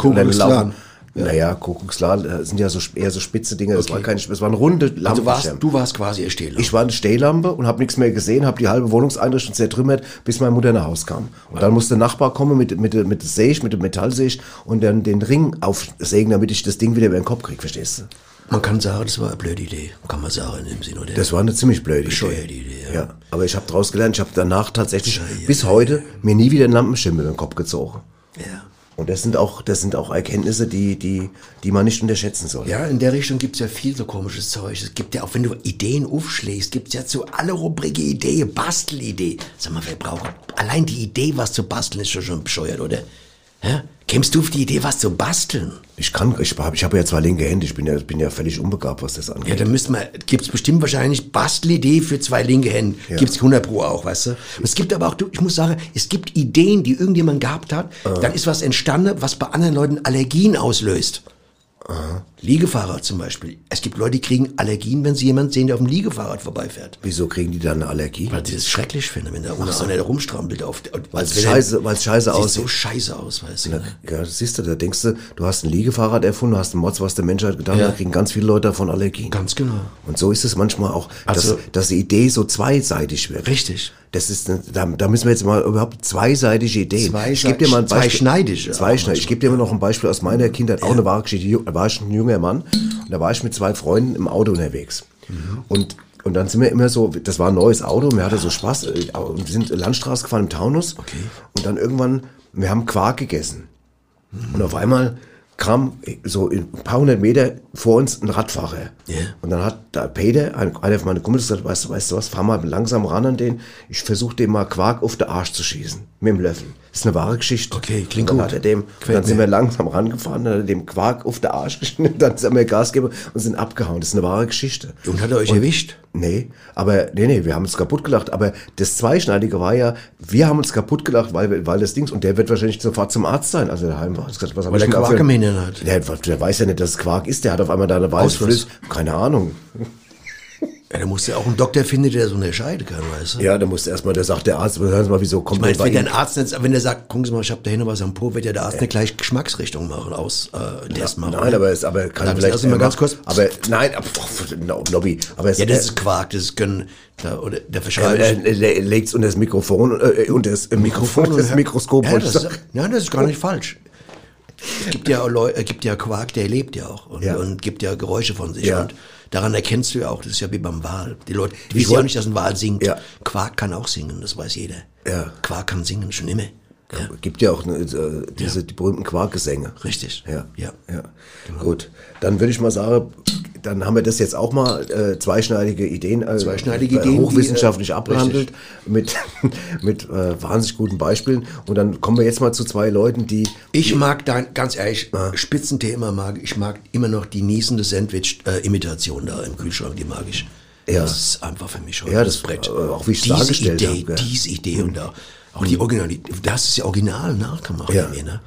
Und laufen- Naja, Kuckuckslan äh, sind ja so eher so spitze Dinge. Das war keine, das war eine runde Also Lampe. warst, du warst quasi ein Stehler. ich war eine Stehlampe und habe nichts mehr gesehen, habe die halbe Wohnungseinrichtung zertrümmert, bis meine Mutter nach Hause kam. Und dann musste der Nachbar kommen mit, mit, mit der Säge, mit dem Metallsäge und dann den Ring aufsägen, damit ich das Ding wieder über den Kopf krieg, verstehst du? man kann sagen, das war eine blöde Idee. Kann man sagen in dem Sinn, oder? Das war eine ziemlich blöde Bescheuerte Idee. Idee, ja. ja. Aber ich habe daraus gelernt, ich habe danach tatsächlich bis heute mir nie wieder einen Lampenschirm über den Kopf gezogen. ja. Und das sind auch, das sind auch Erkenntnisse, die, die, die man nicht unterschätzen soll. Ja, in der Richtung gibt's ja viel so komisches Zeug. Es gibt ja auch, wenn du Ideen aufschlägst, gibt's ja zu alle Rubrike Idee, Bastelidee. Sag mal, wer braucht allein die Idee, was zu basteln, ist schon schon bescheuert, oder? Ja? Kämst du auf die Idee, was zu basteln? Ich kann, ich habe ich hab ja zwei linke Hände, ich bin ja, bin ja völlig unbegabt, was das angeht. Ja, dann müsste man, gibt's bestimmt wahrscheinlich Bastelidee für zwei linke Hände. Ja. Gibt's 100 pro auch, weißt du? Und es gibt aber auch, ich muss sagen, es gibt Ideen, die irgendjemand gehabt hat, Ah. dann ist was entstanden, was bei anderen Leuten Allergien auslöst. Liegefahrrad zum Beispiel. Es gibt Leute, die kriegen Allergien, wenn sie jemanden sehen, der auf dem Liegefahrrad vorbeifährt. Wieso kriegen die dann eine Allergie? Weil sie das schrecklich finden, wenn da ohne einer da rumstrampelt. Auf, wenn er- scheiße- weil's scheiße sieht aussieht. so scheiße aus, weißt du. Ja, ne? ja, siehst du, da denkst du, du hast ein Liegefahrrad erfunden, hast einen Mods, was der Menschheit getan Ja. hat, da kriegen ganz viele Leute davon Allergien. Ganz genau. Und so ist es manchmal auch, Also- dass, dass die Idee so zweiseitig wird. Richtig. Das ist, da, da müssen wir jetzt mal überhaupt zweiseitige Ideen. Zwei- ich gebe dir mal ein Beispiel. zweischneidige auch Zweischneidig. Ich gebe dir mal noch ein Beispiel aus meiner Kindheit, auch eine wahre Geschichte. Da war ich ein junger Mann und da war ich mit zwei Freunden im Auto unterwegs. Und und dann sind wir immer so, das war ein neues Auto, wir hatten so Spaß, äh, wir sind Landstraße gefahren im Taunus. Okay. Und dann irgendwann, wir haben Quark gegessen. Und auf einmal kam so ein paar hundert Meter vor uns ein Radfahrer. Ja. Und dann hat da Peter, ein- einer von meinen Kumpels, gesagt, weißt du, weißt du was, fahr mal langsam ran an den. Ich versuche dem mal Quark auf den Arsch zu schießen. Mit dem Löffel. Das ist eine wahre Geschichte. Okay, klingt und dann gut. Hat er dem, dann sind wir langsam rangefahren, dann hat er dem Quark auf den Arsch geschnitten, dann sind wir Gas gegeben und sind abgehauen. Das ist eine wahre Geschichte. Und hat er euch erwischt? Nee, aber nee, nee, wir haben uns kaputt gelacht. Aber das Zweischneidige war ja, wir haben uns kaputt gelacht, weil, weil das Dings, und der wird wahrscheinlich sofort zum Arzt sein, als er daheim war. Er hat gesagt, was Weil der da Quark im hat. Der, der weiß ja nicht, dass es Quark ist, der hat auf einmal da eine weiße. Keine Ahnung. Ja, da musst du auch einen Doktor finden, der das unterscheiden kann, weißt du? Ja, da muss erstmal, der sagt der Arzt, hören Sie mal, wieso kommt Ich meine, der wenn? Arzt jetzt, wenn der sagt, gucken Sie mal, ich habe da hinten was am Po, wird ja der Arzt nicht gleich Geschmacksrichtung machen, aus, äh, Test machen. Nein, aber es aber kann vielleicht lassen wir er ganz kurz- Aber nein, oh, Nobby, aber es Ja, das er- ist Quark, das ist Gönnen. Da, oder der er, verschreibt. er, er legt es unter das Mikrofon äh, unter das äh, Mikrofon, und das Mikroskop Ja, das ist, ja, das ist gar nicht falsch. Es gibt ja, Leu es gibt ja Quark, der lebt ja auch und, Ja. und gibt ja Geräusche von sich. Ja. Und daran erkennst du ja auch, das ist ja wie beim Wal. Die Leute die wissen ja auch nicht, dass ein Wal singt. Ja. Quark kann auch singen, das weiß jeder. Ja. Quark kann singen, schon immer. Ja. Gibt ja auch äh, diese die berühmten Quarkgesänge. Richtig. Ja, Ja. ja. Gut, dann würde ich mal sagen, dann haben wir das jetzt auch mal äh, zweischneidige Ideen, äh, Zweischneidige äh, Ideen, die, hochwissenschaftlich äh, abgehandelt mit mit äh, wahnsinnig guten Beispielen. Und dann kommen wir jetzt mal zu zwei Leuten, die Ich mag dein, ganz ehrlich, Spitzenthema mag ich mag immer noch die niesende Sandwich-Imitation da im Kühlschrank, die mag ich. Ja. Das ist einfach für mich heute Ja, das- äh, auch wie ich es diese dargestellt Idee, habe, diese Idee und da auch die Originalität, das ist ja original nachgemacht Ja. bei mir, ne?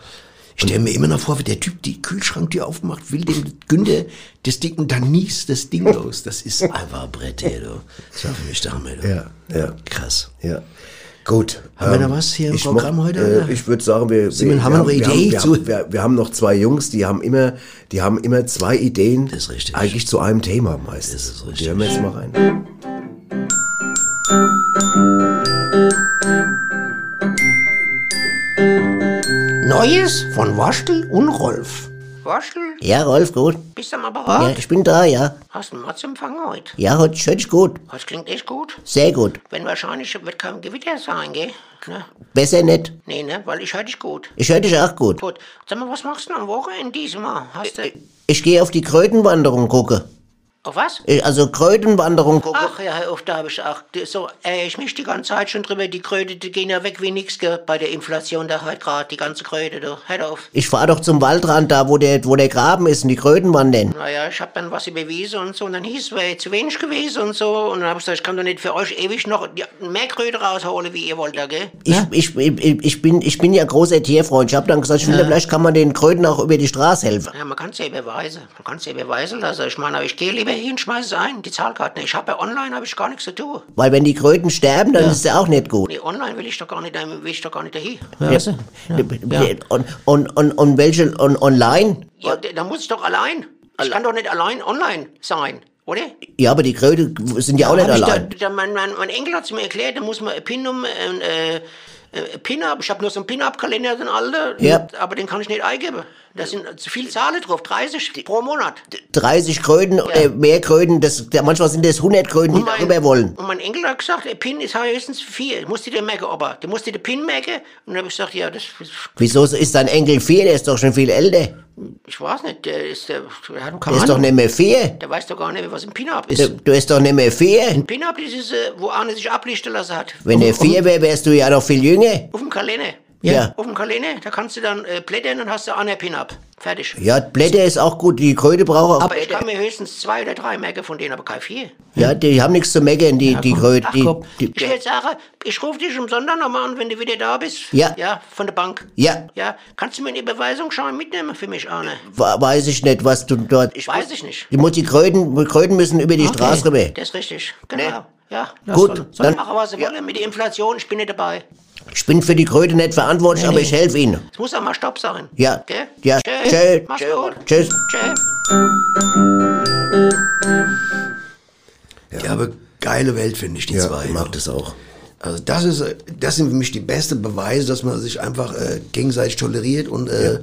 Ich stelle mir immer noch vor, wie der Typ die Kühlschranktür aufmacht, will dem Günther das Ding und dann niest das Ding los. Das ist einfach ein Brett, ey, du. Das war für mich du. Ja, ja. Krass. Ja. Gut. Haben wir da was hier im Programm mo- heute, Äh, ich würde sagen, wir, Simon, haben wir noch wir Idee wir Haben, wir, wir haben noch zwei Jungs, die haben immer, die haben immer zwei Ideen. Das ist richtig. Eigentlich zu einem Thema meistens. Das ist richtig. Die hören wir jetzt mal rein. Neues von Waschel und Rolf. Waschel, Ja, Rolf, gut. bist du am Ja, Apparat? ich bin da, ja. Hast du einen Mordsempfang heute? Ja, heute sich gut. Das klingt echt gut. Sehr gut. Wenn wahrscheinlich wird kein Gewitter sein, gell? Ne? Besser nicht. Nee, ne? Weil ich höre dich gut. Ich höre dich auch gut. Gut. Sag mal, was machst du am Wochenende diesmal? Hast du... Ich gehe auf die Krötenwanderung gucke. Auf was? Ich- Also Krötenwanderung gucke. Ach ja, auf, da habe ich auch. So, äh, ich mich die ganze Zeit schon drüber, die Kröte, die gehen ja weg wie nix, gell? Bei der Inflation da halt gerade, die ganze Kröte, du. Hör auf. Ich fahre doch zum Waldrand, da wo der, wo der Graben ist und die Kröten wandern. Naja, ich hab dann was überwiesen und so, und dann hieß es, wäre zu wenig gewesen und so. Und dann hab ich gesagt, ich kann doch nicht für euch ewig noch ja, mehr Kröte rausholen, wie ihr wollt, da, gell? Ich, ich, ich, ich, bin, ich bin ja großer Tierfreund. Ich habe dann gesagt, ich finde, vielleicht kann man den Kröten auch über die Straße helfen. Ja, man kann es ja überweisen. Man kann es ja überweisen lassen. Ich meine, ich gehe lieber hin, schmeiße es ein, die Zahlkarte. Ich habe ja online habe ich gar nichts zu tun. Weil wenn die Kröten sterben, dann ist es ja auch nicht gut. Nee, online will ich doch gar nicht, will ich doch gar nicht dahin. Ja. Und, und, und, und welche und online? Ja, da muss ich doch allein. Ich kann doch nicht allein online sein, oder? Ja, aber die Kröte sind ja auch nicht allein. Da, da, mein, mein, mein Enkel hat es mir erklärt, da muss man ein PIN um, äh, äh, Pin-Up, ich habe nur so einen Pin-Up-Kalender, den alten, Ja. aber den kann ich nicht eingeben. Da sind zu viele Zahlen drauf, 30 pro Monat. 30 Kröten oder mehr Kröten, das, da- manchmal sind das 100 Kröten, die darüber wollen. Und mein Enkel hat gesagt, der PIN ist höchstens vier. Du musst dir den merken, aber du musst dir den PIN merken. Und dann habe ich gesagt, ja, das, Wieso ist dein Enkel vier? Der ist doch schon viel älter. ich weiß nicht, der ist, der, der hat Der ist doch nicht mehr vier. Der weiß doch gar nicht, was ein Pin-Up Du, ist. du bist doch nicht mehr vier. Pin-Up, das ist, äh, wo Arne sich ablichten lassen hat. Wenn der vier wäre, wärst du ja noch viel jünger. Auf dem Kalender. Ja. Auf dem Kalender, da kannst du dann äh, blättern und hast du Arne Pin-Up. Fertig. Ja, Blätter ist auch gut, die Kröte brauchen auch. Aber ich kann mir höchstens zwei oder drei merken von denen, aber kein vier. Ja, die haben nichts zu meckern, die, die Kröte. Ach Die, komm, die, ich will sagen, ich rufe dich am Sonntag nochmal an, wenn du wieder da bist. Ja. Ja, von der Bank. ja, Ja, kannst du mir einen Überweisungsschein mitnehmen für mich, Arne? weiß ich nicht, was du dort. Ich Weiß ich nicht. Die, muss die Kröten, die Kröten müssen über die Straße rüber. Das ist richtig, genau. Ja. Gut, Soll dann- machen, was sie wollen mit der Inflation, ich bin nicht dabei. Ich bin für die Kröte nicht verantwortlich, Nee, aber nee. ich helfe ihnen. Es muss auch mal Stopp sein. Ja. Gell? Ja. Tschö. Tschö. Mach's gut. Tschüss. Tschö. Ja, aber geile Welt finde ich, die Ja, zwei. ich mag das auch. Also das ist, das sind für mich die beste Beweise, dass man sich einfach äh, gegenseitig toleriert und äh,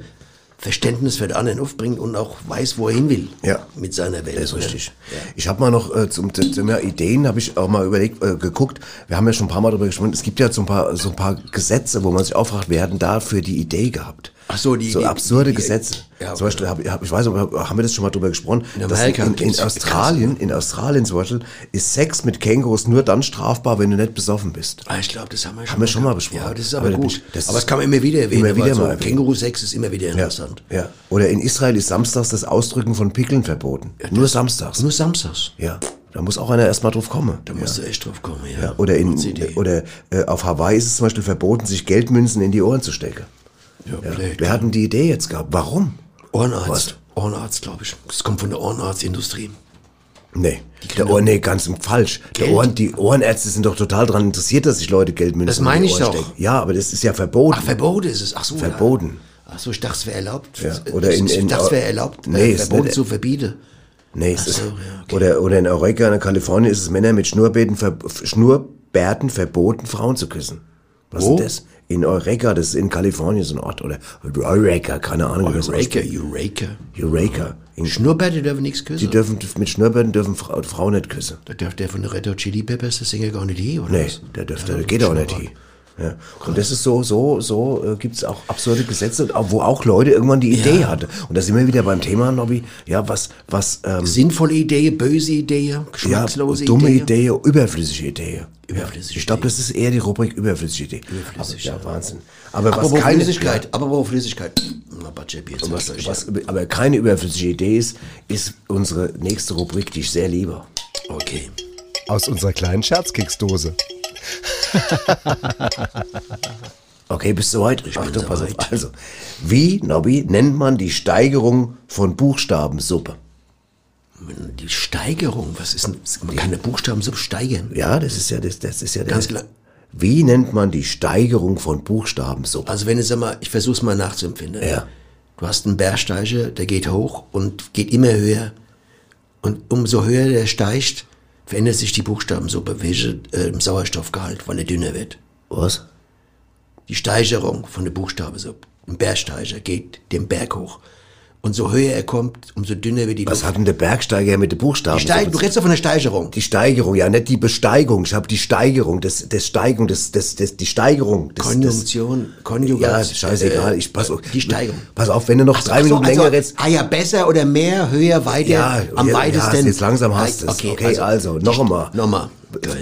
Verständnis für den anderen aufbringt und auch weiß, wo er hin will. Ja. Mit seiner Welt. Das ist richtig. Ich habe mal noch äh, zum, zum Thema Ideen, habe ich auch mal überlegt, äh, geguckt. Wir haben ja schon ein paar Mal darüber gesprochen. Es gibt ja so ein paar, so ein paar Gesetze, wo man sich auch fragt, wer hat denn dafür die Idee gehabt? Ach so, die so die- absurde die- Gesetze. Ja, zum Beispiel, hab, ich weiß, nicht, haben wir das schon mal drüber gesprochen? In in, in Australien, in Australien zum Beispiel, ist Sex mit Kängurus nur dann strafbar, wenn du nicht besoffen bist. Ah, ich glaube, das haben wir schon, Haben wir schon mal besprochen. Ja, das ist aber, Aber gut. das- aber es kann man immer wieder erwähnen. Immer wieder so mal. Känguru-Sex ist immer wieder interessant. Ja. Oder in Israel ist samstags das Ausdrücken von Pickeln verboten. nur samstags. Nur samstags. Ja. Da muss auch einer erstmal drauf kommen. Da musst du echt drauf kommen, ja. Ja, oder in, oder äh, auf Hawaii ist es zum Beispiel verboten, sich Geldmünzen in die Ohren zu stecken. Ja, blöd. Wer hat denn die Idee jetzt gehabt? Warum? Ohrenarzt. Was? Ohrenarzt, glaube ich. Das kommt von der Ohrenarztindustrie. Nee. Der Ohren, nee, ganz im falsch. Der Geld? Ohren, die Ohrenärzte sind doch total daran interessiert, dass sich Leute Geldmünzen Das in die meine ich doch. stecken. Ja, aber das ist ja verboten. Ach, verboten ist es. Ach so. Verboten. Ja. Ach so, ich dachte, es wäre erlaubt. Ja, oder in- ich in- dachte, es wäre erlaubt, Nee, äh, verboten zu verbieten. Nee, Ach ist, so, ja, okay. oder, oder in Eureka, in Kalifornien ist es Männer mit Schnurrbärten, ver, Schnurrbärten verboten, Frauen zu küssen. Was Wo? ist das? In Eureka, das ist in Kalifornien so ein Ort. Oder Eureka, keine Ahnung. Eureka. Eureka. Eureka. In, Schnurrbärte dürfen nichts küssen. die dürfen, mit Schnurrbärten dürfen Fra Frauen nicht küssen. da darf der von der Red Hot Chili Peppers, der Sänger gar nicht hier, oder Nee, was? der dürfte, Ja, der geht auch nicht hin. Ja. Und das ist so, so, so äh, gibt es auch absurde Gesetze, wo auch Leute irgendwann die Idee Ja. hatten. Und da sind wir wieder beim Thema, Nobby. Ja, was, was, ähm, Sinnvolle Idee, böse Idee, ja, geschmackslose dumme Idee. Idee, überflüssige Idee. Überflüssige Ich glaube, das ist eher die Rubrik überflüssige Idee. Überflüssig, aber, ja, ja. Wahnsinn. Aber was Apropos keine, Flüssigkeit, apropos Flüssigkeit. Na, Batschep, jetzt was, was, was, aber keine überflüssige Idee ist, ist unsere nächste Rubrik, die ich sehr liebe. Okay. Aus unserer kleinen Scherzkeksdose. Okay, bist du soweit? Achtung, pass auf. Also, wie, Nobby, nennt man die Steigerung von Buchstabensuppe? Die Steigerung, was ist denn, man kann eine Buchstabensuppe steigern. Ja, das ist ja das, das ist ja Ganz klar. Wie nennt man die Steigerung von Buchstabensuppe? Also wenn es einmal, ich versuch's mal nachzuempfinden. Ja. Du hast einen Bergsteiger, der geht hoch und geht immer höher. Und umso höher der steigt, verändert sich die Buchstabensuppe, welche äh, im Sauerstoffgehalt, weil er dünner wird. Was? Die Steigerung von der Buchstabensuppe, ein Bergsteiger geht den Berg hoch. Und so höher er kommt, umso dünner wird die Was Luft. hat denn der Bergsteiger mit den Buchstaben? Die Steig, du redest doch von der Steigerung. die Steigerung, ja, nicht die Besteigung. Ich habe die Steigerung, das, das Steigung, das, das, das, die Steigerung. Das, Konjunktion, Das, Konjugat. ja, scheißegal. Ich pass auf. Die Steigerung. Pass auf, wenn du noch drei Ach so, Minuten also, länger redest. Ah ja, besser oder mehr, höher, weiter, Ja, am ja, weitesten. Ja, jetzt langsam hast du es. Okay, Okay, also, noch einmal. Nochmal.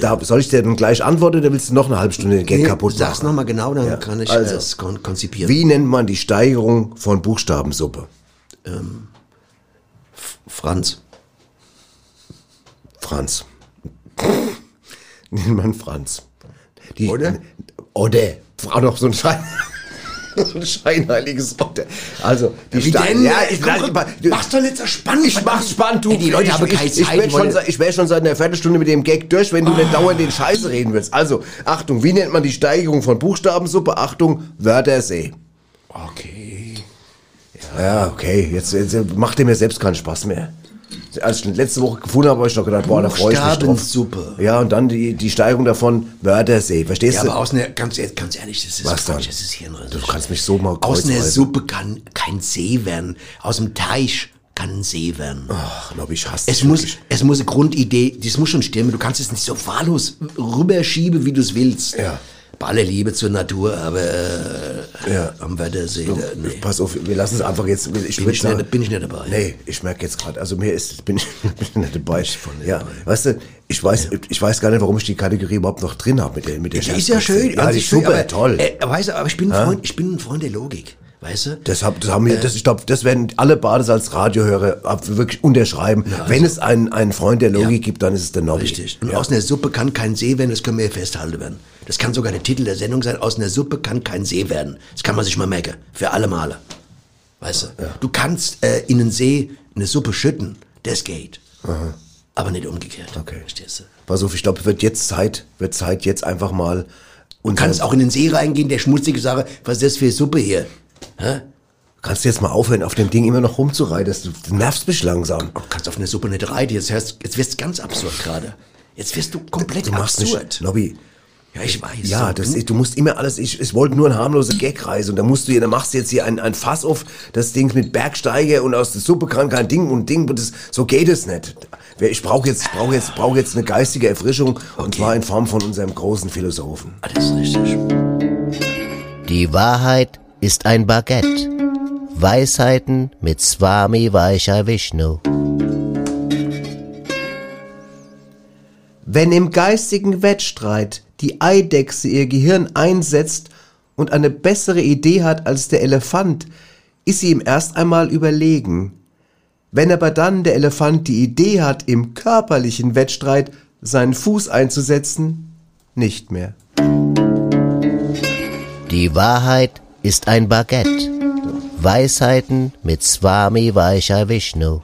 Da, soll ich dir dann gleich antworten oder willst du noch eine halbe Stunde den Gag Nee, kaputt machen? Sag's nochmal genau, dann Ja, kann ich also. kon konzipieren. Wie nennt man die Steigerung von Buchstabensuppe? Franz. Franz. Nennt man Franz. Die, Oder? Oder. Frau noch so ein Schein. so ein scheinheiliges Oder. Also, die Stein- denn? Ja, ich, Komm, komm, mach's doch nicht so spannend. Ich mach's spannend, du. Ey, die Leute ich, haben keine ich, ich, Zeit, wär schon, ich wäre schon seit einer Viertelstunde mit dem Gag durch, wenn du nicht dauernd den Scheiße reden willst. Also, Achtung, wie nennt man die Steigerung von Buchstabensuppe? Achtung, Wörthersee. Okay. Ja, okay, jetzt, jetzt macht dir mir selbst keinen Spaß mehr. Als ich letzte Woche gefunden habe, habe ich noch gedacht, boah, da freue ich mich drauf. Buchstabensuppe. Ja, und dann die, die Steigerung davon, Wörthersee. Verstehst Ja, du? aber aus einer, ganz, ganz ehrlich, das ist Was Quatsch, dann? das ist Hirnrisse. Du kannst mich so mal Aus einer. Suppe kann kein See werden. Aus dem Teich kann ein See werden. Ach, Nobby, ich hasse Es muss, wirklich. es muss eine Grundidee, das muss schon stimmen. Du kannst es nicht so wahllos rüberschieben, wie du es willst. Ja. Bei aller Liebe zur Natur, aber äh, Ja. am Wörthersee, Du, da, nee. Pass auf, wir lassen es einfach jetzt. Ich Bin ich nicht- bin ich nicht dabei. Nee, ich merke jetzt gerade, also mir ist, bin ich, bin ich nicht dabei. ja, weißt du, ich weiß, ich weiß gar nicht, warum ich die Kategorie überhaupt noch drin habe mit der, mit der Die ist ja schön. Ja, an die ist super, aber, toll. Äh, weißt du, aber ich bin, ein Freund, ich bin ein Freund der Logik. Weißt du? Das, hab, das haben wir, das, ich glaube, das werden alle Bades als Radiohörer ab- wirklich unterschreiben. Wenn es einen, einen Freund der Logik Ja. gibt, dann ist es der Nobby. Richtig. Und Ja. aus einer Suppe kann kein See werden, das können wir ja festhalten werden. Das kann sogar der Titel der Sendung sein. Aus einer Suppe kann kein See werden. Das kann man sich mal merken. Für alle Male. Weißt du? Du kannst äh, in einen See eine Suppe schütten. Das geht. Aber nicht umgekehrt. Okay. Verstehst du? Pass auf, ich glaube, wird jetzt Zeit, wird Zeit jetzt einfach mal. Du kannst auch in den See reingehen, der schmutzige Sache, was ist das für Suppe hier? Hä? Kannst du jetzt mal aufhören, auf dem Ding immer noch rumzureiten? Das- Du nervst mich langsam. Du kannst auf eine Suppe nicht reiten. Jetzt, hörst, jetzt wirst du ganz absurd gerade. Jetzt wirst du komplett Du machst absurd. nicht, Nobby. Ja, ich weiß. Ja, So, das, du- du musst immer alles, ich, ich wollte nur eine harmlose Gagreise und da musst du hier, da machst du jetzt hier ein, ein Fass auf, das Ding mit Bergsteiger und aus der Suppe kann kein Ding und Ding, und das, so geht es nicht. Ich brauche jetzt, ich brauche jetzt, brauche jetzt eine geistige Erfrischung und Okay. zwar in Form von unserem großen Philosophen. Alles richtig. Die Wahrheit ist ein Baguette. Weisheiten mit Swami Vaishya Vishnu. Wenn im geistigen Wettstreit die Eidechse ihr Gehirn einsetzt und eine bessere Idee hat als der Elefant, ist sie ihm erst einmal überlegen. Wenn aber dann der Elefant die Idee hat, im körperlichen Wettstreit seinen Fuß einzusetzen, nicht mehr. Die Wahrheit ist ein Baguette. Weisheiten mit Swami Vaishya Vishnu.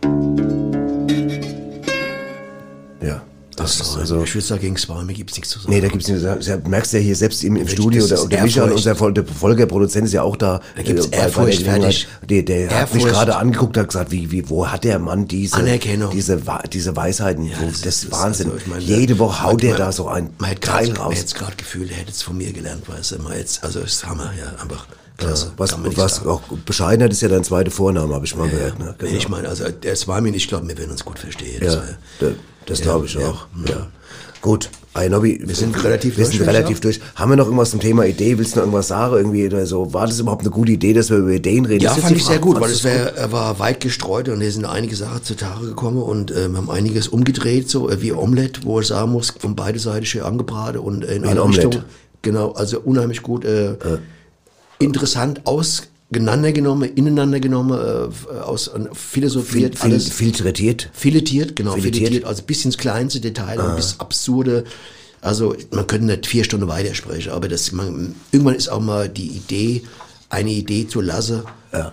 Das ist Also, also, ich würde sagen, gegen Sparme gibt's nichts zu sagen. nee, da gibt's nicht, da merkst du ja hier selbst im, im Studio, das der, ist der Michael, Ehrfurcht. unser Folgerproduzent ist ja auch da. Da gibt's äh, bei- bei der Ehrfurcht, fertig. Der, der hat mich Ehrfurcht. gerade angeguckt, hat gesagt, wie, wie, wo hat der Mann diese, Anerkennung. diese, diese Weisheiten? wo, das, ist Wahnsinn. also, ich meine, Jede Woche haut der da so ein Man hat Teil gerade, man raus. hat gerade Gefühl, er hätte es von mir gelernt, weißt du. Man jetzt, also ist Hammer, ja, einfach klasse. Was, nicht was auch Bescheidenheit ist ja dein zweiter Vorname, habe ich mal gehört. Ne? Nee, ich meine, also der Swami, ich glaube, wir werden uns gut verstehen. Das Ja, war- da- das Ja, glaube ich ja, auch. Ja. Gut, ein Nobby, wir sind relativ wir durch, sind ich relativ durch. Haben wir noch irgendwas zum Thema Idee? Willst du noch irgendwas sagen? Irgendwie oder so? War das überhaupt eine gute Idee, dass wir über Ideen reden? Ja, Das fand ich sehr gut, weil es er war weit gestreut und hier sind einige Sachen zutage gekommen und äh, wir haben einiges umgedreht, so äh, wie Omelette, wo ich sagen muss, von beide Seiten schön angebraten und äh, in ein alle Omelette. Richtungen. Genau, also unheimlich gut, äh, interessant auseinandergenommen, ineinander genommen, äh, aus äh, philosophiert, Fil- fil- alles filtretiert? filetiert, genau, Filetiert. filetiert, also bis ins kleinste Detail und bis absurde. Also man könnte nicht vier Stunden weitersprechen, aber das, man, irgendwann ist auch mal die Idee, eine Idee zu lassen,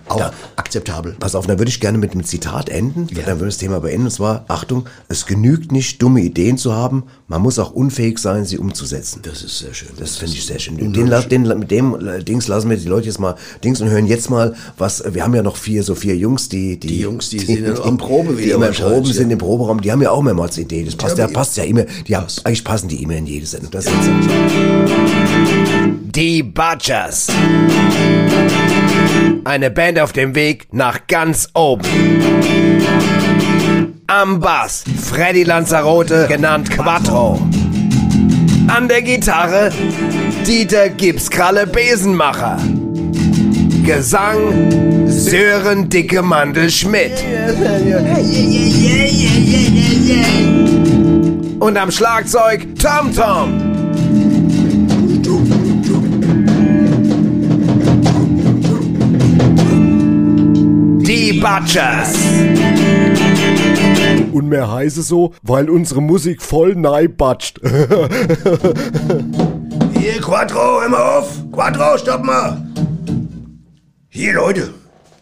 auch ja. akzeptabel. Pass auf, da würde ich gerne mit einem Zitat enden. Dann würde das Thema beenden. Und zwar, Achtung, es genügt nicht, dumme Ideen zu haben. Man muss auch unfähig sein, sie umzusetzen. Das ist sehr schön. Das finde ich sehr schön. Den, den, mit dem äh, Dings lassen wir die Leute jetzt mal Dings und hören jetzt mal, was, wir haben ja noch vier, so vier Jungs, die, die, Die Jungs, die sind ja am Probe die wieder immer wahrscheinlich, Proben sind ja. im Proberaum, die haben ja auch mehrmals Idee. Das passt ja, passt ja immer, die haben, eigentlich passen die immer in jede Sendung. Das ist jetzt die Butchers. Eine Band auf dem Weg nach ganz oben. Am Bass Freddy Lanzarote, genannt Quattro. An der Gitarre Dieter Gipskralle Besenmacher. Gesang Sören Dicke Mandel Schmidt. Und am Schlagzeug Tom Tom. Die Butchers. Und mehr heiße so, weil unsere Musik voll neibatscht. Hier, Quattro, hör mal auf. Quattro, stopp mal. Hier, Leute.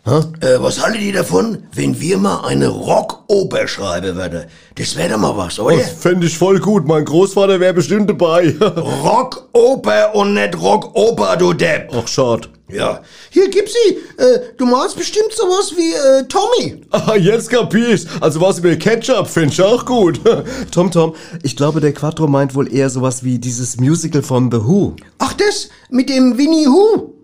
Äh, was haltet ihr davon, wenn wir mal eine Rockoper schreiben würden? Das wäre doch mal was, oder? Das fände ich voll gut. Mein Großvater wäre bestimmt dabei. Rockoper und nicht Rockoper, du Depp. Ach, schade. Ja. Hier, gib sie. Äh, du malst bestimmt sowas wie äh, Tommy. Ah, jetzt kapier ich's. Also was über Ketchup finde ich auch gut. Tom Tom, ich glaube, der Quattro meint wohl eher sowas wie dieses Musical von The Who. Ach, das mit dem Winnie Who.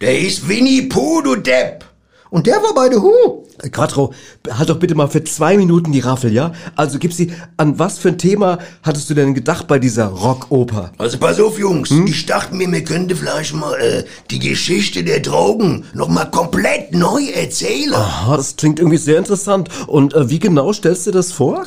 Der ist Winnie Pooh, du Depp. Und der war bei The Who. Äh, Quattro, halt doch bitte mal für zwei Minuten die Raffel, ja? Also gib sie, an was für ein Thema hattest du denn gedacht bei dieser Rockoper? Also pass auf, Jungs. Ich dachte mir, wir könnten vielleicht mal äh, die Geschichte der Drogen noch mal komplett neu erzählen. Aha, das klingt irgendwie sehr interessant. Und äh, wie genau stellst du das vor?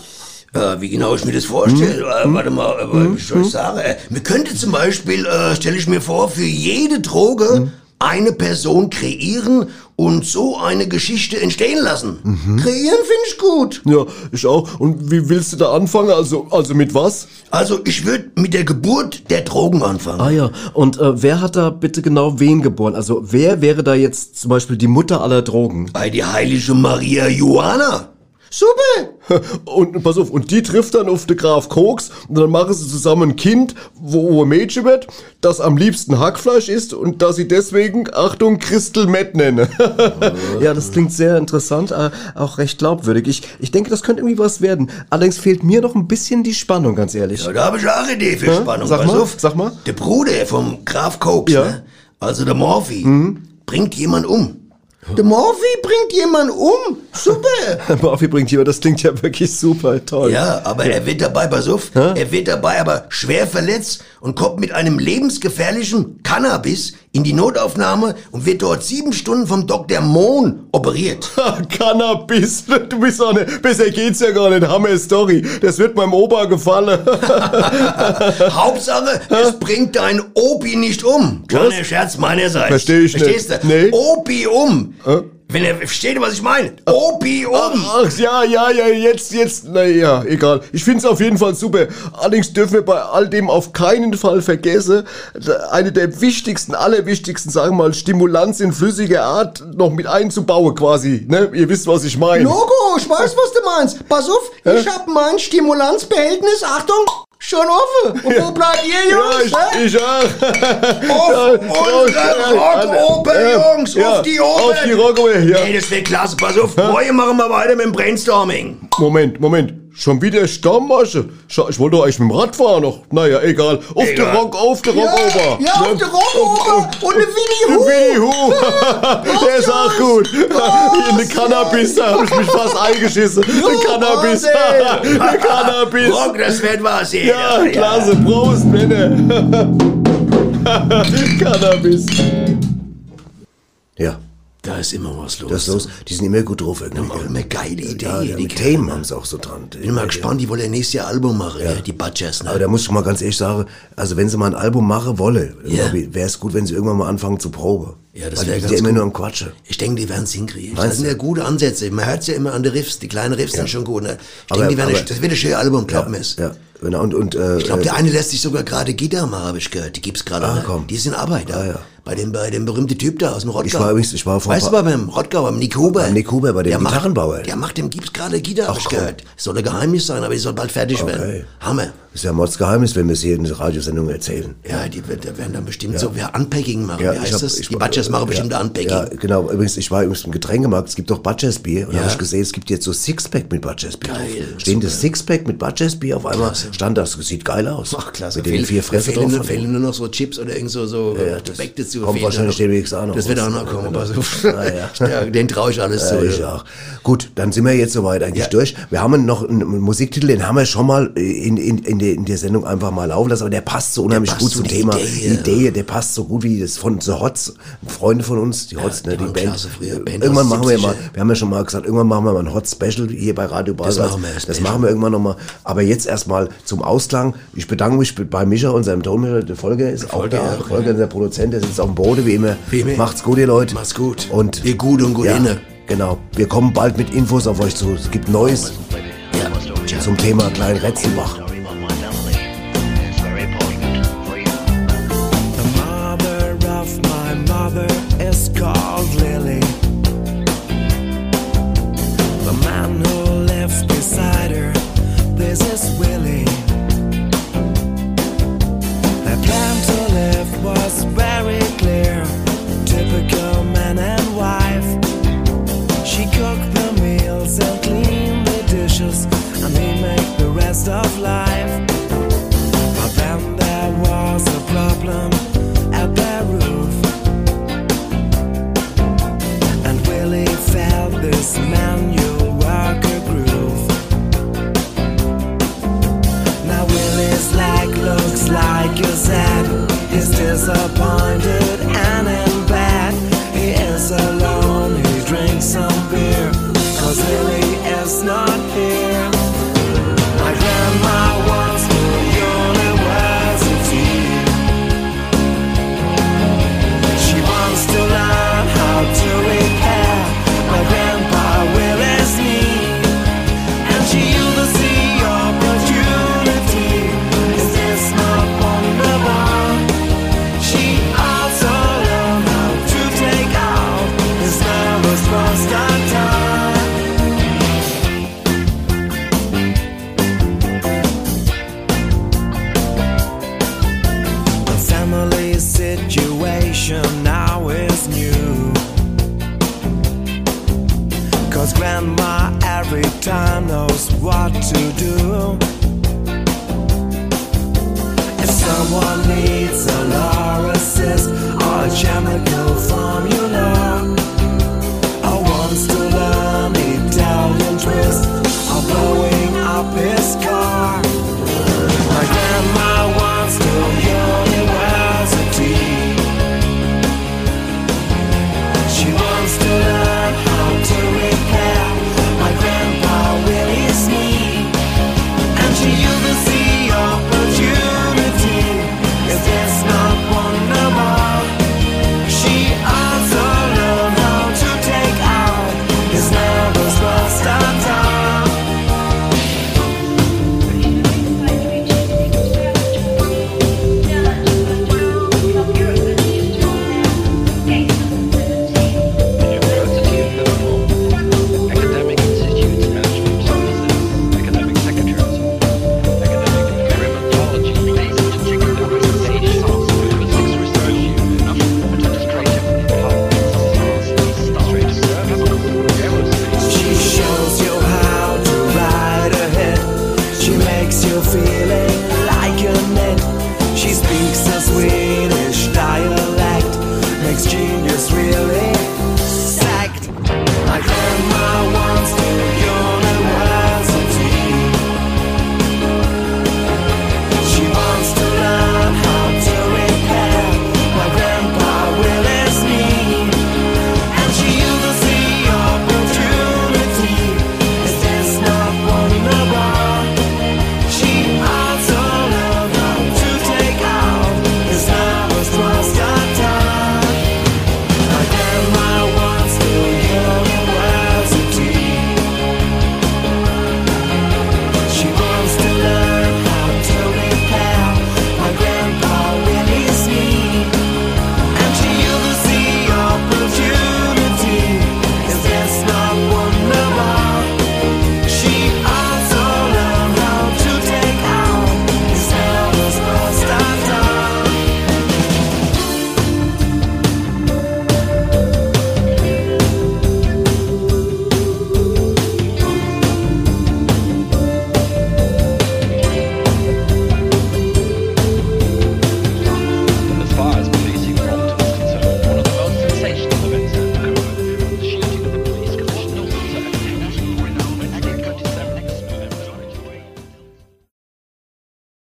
Äh, wie genau ich mir das vorstelle? Äh, warte mal, äh, wie soll ich sagen? Äh, wir könnten zum Beispiel, äh, stelle ich mir vor, für jede Droge eine Person kreieren und so eine Geschichte entstehen lassen. Kreieren finde ich gut. Ja, ich auch. Und wie willst du da anfangen? Also, also mit was? Also ich würde mit der Geburt der Drogen anfangen. Ah ja, und äh, wer hat da bitte genau wen geboren? Also wer wäre da jetzt zum Beispiel die Mutter aller Drogen? Bei die heilige Maria Johanna. Super. Und pass auf, und die trifft dann auf den Graf Koks und dann machen sie zusammen ein Kind, wo ein Mädchen wird, das am liebsten Hackfleisch isst und das sie deswegen, Achtung, Crystal Matt nenne. Ja, das klingt sehr interessant, äh, auch recht glaubwürdig. Ich, ich denke, das könnte irgendwie was werden. Allerdings fehlt mir noch ein bisschen die Spannung, ganz ehrlich. Ja, da habe ich auch eine Idee für Ja? Spannung. Sag Pass mal, auf. sag mal. Der Bruder vom Graf Koks, Ja. Mhm. ne? also der Morphy, bringt jemand um. Der Morphy bringt jemand um. Super. Murphy bringt jemand, das klingt ja wirklich super toll. Ja, aber er wird dabei, pass auf, er wird dabei aber schwer verletzt und kommt mit einem lebensgefährlichen Cannabis in die Notaufnahme und wird dort sieben Stunden vom Dr. Mohn operiert. Cannabis, du bist auch nicht, besser geht's ja gar nicht, Hammer Story. Das wird meinem Opa gefallen. Hauptsache, es bringt dein Opi nicht um. Kleiner Scherz meinerseits. Versteh ich nicht. Verstehst du? Nee. Opi um. Wenn er, versteht ihr, was ich meine? Opium! Ach ja, ja, ja, jetzt, jetzt, naja, egal. Ich find's auf jeden Fall super. Allerdings dürfen wir bei all dem auf keinen Fall vergessen, eine der wichtigsten, allerwichtigsten, sagen wir mal, Stimulanz in flüssiger Art noch mit einzubauen quasi. Ne? Ihr wisst, was ich meine. Logo, ich weiß, was du meinst. Pass auf, ich hab mein Stimulanzbehältnis, Achtung, schon offen. Und wo bleibt ihr, Jungs? Ja, hä? ich, auch. Auf unsere Rockoper, Jungs, auf die Oper! Auf die Rockoper, ja. Ey, das wird klasse, pass auf. Morgen machen wir weiter mit dem Brainstorming. Moment, Moment. Schon wieder Stammmasche. Ich wollte doch eigentlich mit dem Rad fahren noch. Naja, egal. Auf der Egal. Rock, auf der Rockoper. Ja, auf der Rockoper und eine Winnie Hu. Winnie Hu. Der ist auch gut. Hier eine Cannabis, da hab ich mich fast eingeschissen. Eine Cannabis. Eine Cannabis. Rock, das wird was hier. Ja, klasse. Prost, Männer. Cannabis. Ja, Da ist immer was los. das ist los. Die sind immer gut drauf irgendwie. Auch immer geile Idee. Ja, ja, die mit. Themen haben sie auch so dran. Bin mal gespannt, die wollen ja nächstes Jahr Album machen, ja. die Butchers. Ne? Aber da muss ich mal ganz ehrlich sagen, also wenn sie mal ein Album machen wolle, Ja. wäre es gut, wenn sie irgendwann mal anfangen zu proben. Ja, das Weil wär die sind ganz ja immer gut. nur am Quatschen. Ich denke, die werden es hinkriegen. Das sind ja gute Ansätze. Man hört ja immer an den Riffs. Die kleinen Riffs sind schon gut. Ne? Ich denke, die werden aber- das wird ein schönes Album, glaub mir's. Ja, genau. Und, und, äh, Ich glaube, äh, der eine lässt sich sogar gerade Gitarre machen, habe ich gehört. Die gibt's gerade. Ah, ne? komm. Die in Arbeit. Ja, ja. Bei dem, bei dem berühmten Typ da aus dem Rottgau. Ich war übrigens- ich war vor ein Weißt du, bei beim Rottgau, beim Nick Huber. Beim Nick Huber, bei dem der macht- Gitarrenbauer. Der macht dem gibt's gerade Gitarre, ich komm. gehört. Soll ein Geheimnis sein, aber die soll bald fertig werden. Hammer. ist ja Mordsgeheimnis, wenn wir es hier in der Radiosendung erzählen. Ja, die die werden dann bestimmt so, wer Unpacking machen, wie ich heißt hab- das? ich die Butchers machen bestimmt ja, Unpacking. Ja, genau. Übrigens, ich war übrigens im Getränkemarkt. Es gibt doch Butchers Bier. Und da Ja. habe ich gesehen, es gibt jetzt so Sixpack mit Butchers Bier. Geil. Stehen das. Sixpack mit Butchers Bier auf einmal stand das. Sieht geil aus. Ach, klasse. Mit den vier Fressen fehlen, drauf. nur, fehlen nur noch so Chips oder irgend so, so Ja, das Dazu. kommt wahrscheinlich demnächst auch noch Das wird auch noch kommen. pass auf. ja. ja, den traue ich alles Ja, zu. ich auch. Gut, dann sind wir jetzt soweit eigentlich Ja. durch. Wir haben noch einen Musiktitel, den haben wir schon mal in, in, in, der, in der Sendung einfach mal laufen lassen, aber der passt so unheimlich passt gut zu zum die Thema. Idee, Idee, der passt so gut wie das von The Hots, Freunde von uns, die Hots, die ne, die waren Band. Band irgendwann machen wir 70er. mal, wir haben ja schon mal gesagt, irgendwann machen wir mal ein Hot Special hier bei Radio Basel. machen wir, das machen wir irgendwann nochmal. Aber jetzt erstmal zum Ausklang. Ich bedanke mich bei Micha, unserem Tonmischer. Der Folge ist auch Folge da. auch, Folge, der Produzent, der sitzt auf dem Boden wie immer. Wie immer. Macht's gut, ihr Leute. Macht's gut. Und Ihr gut und gut ja, inne. Genau. Wir kommen bald mit Infos auf euch zu. Es gibt Neues Ja, zum Thema Klein Retzenbach. She cooked the meals and cleaned the dishes, and he make the rest of life.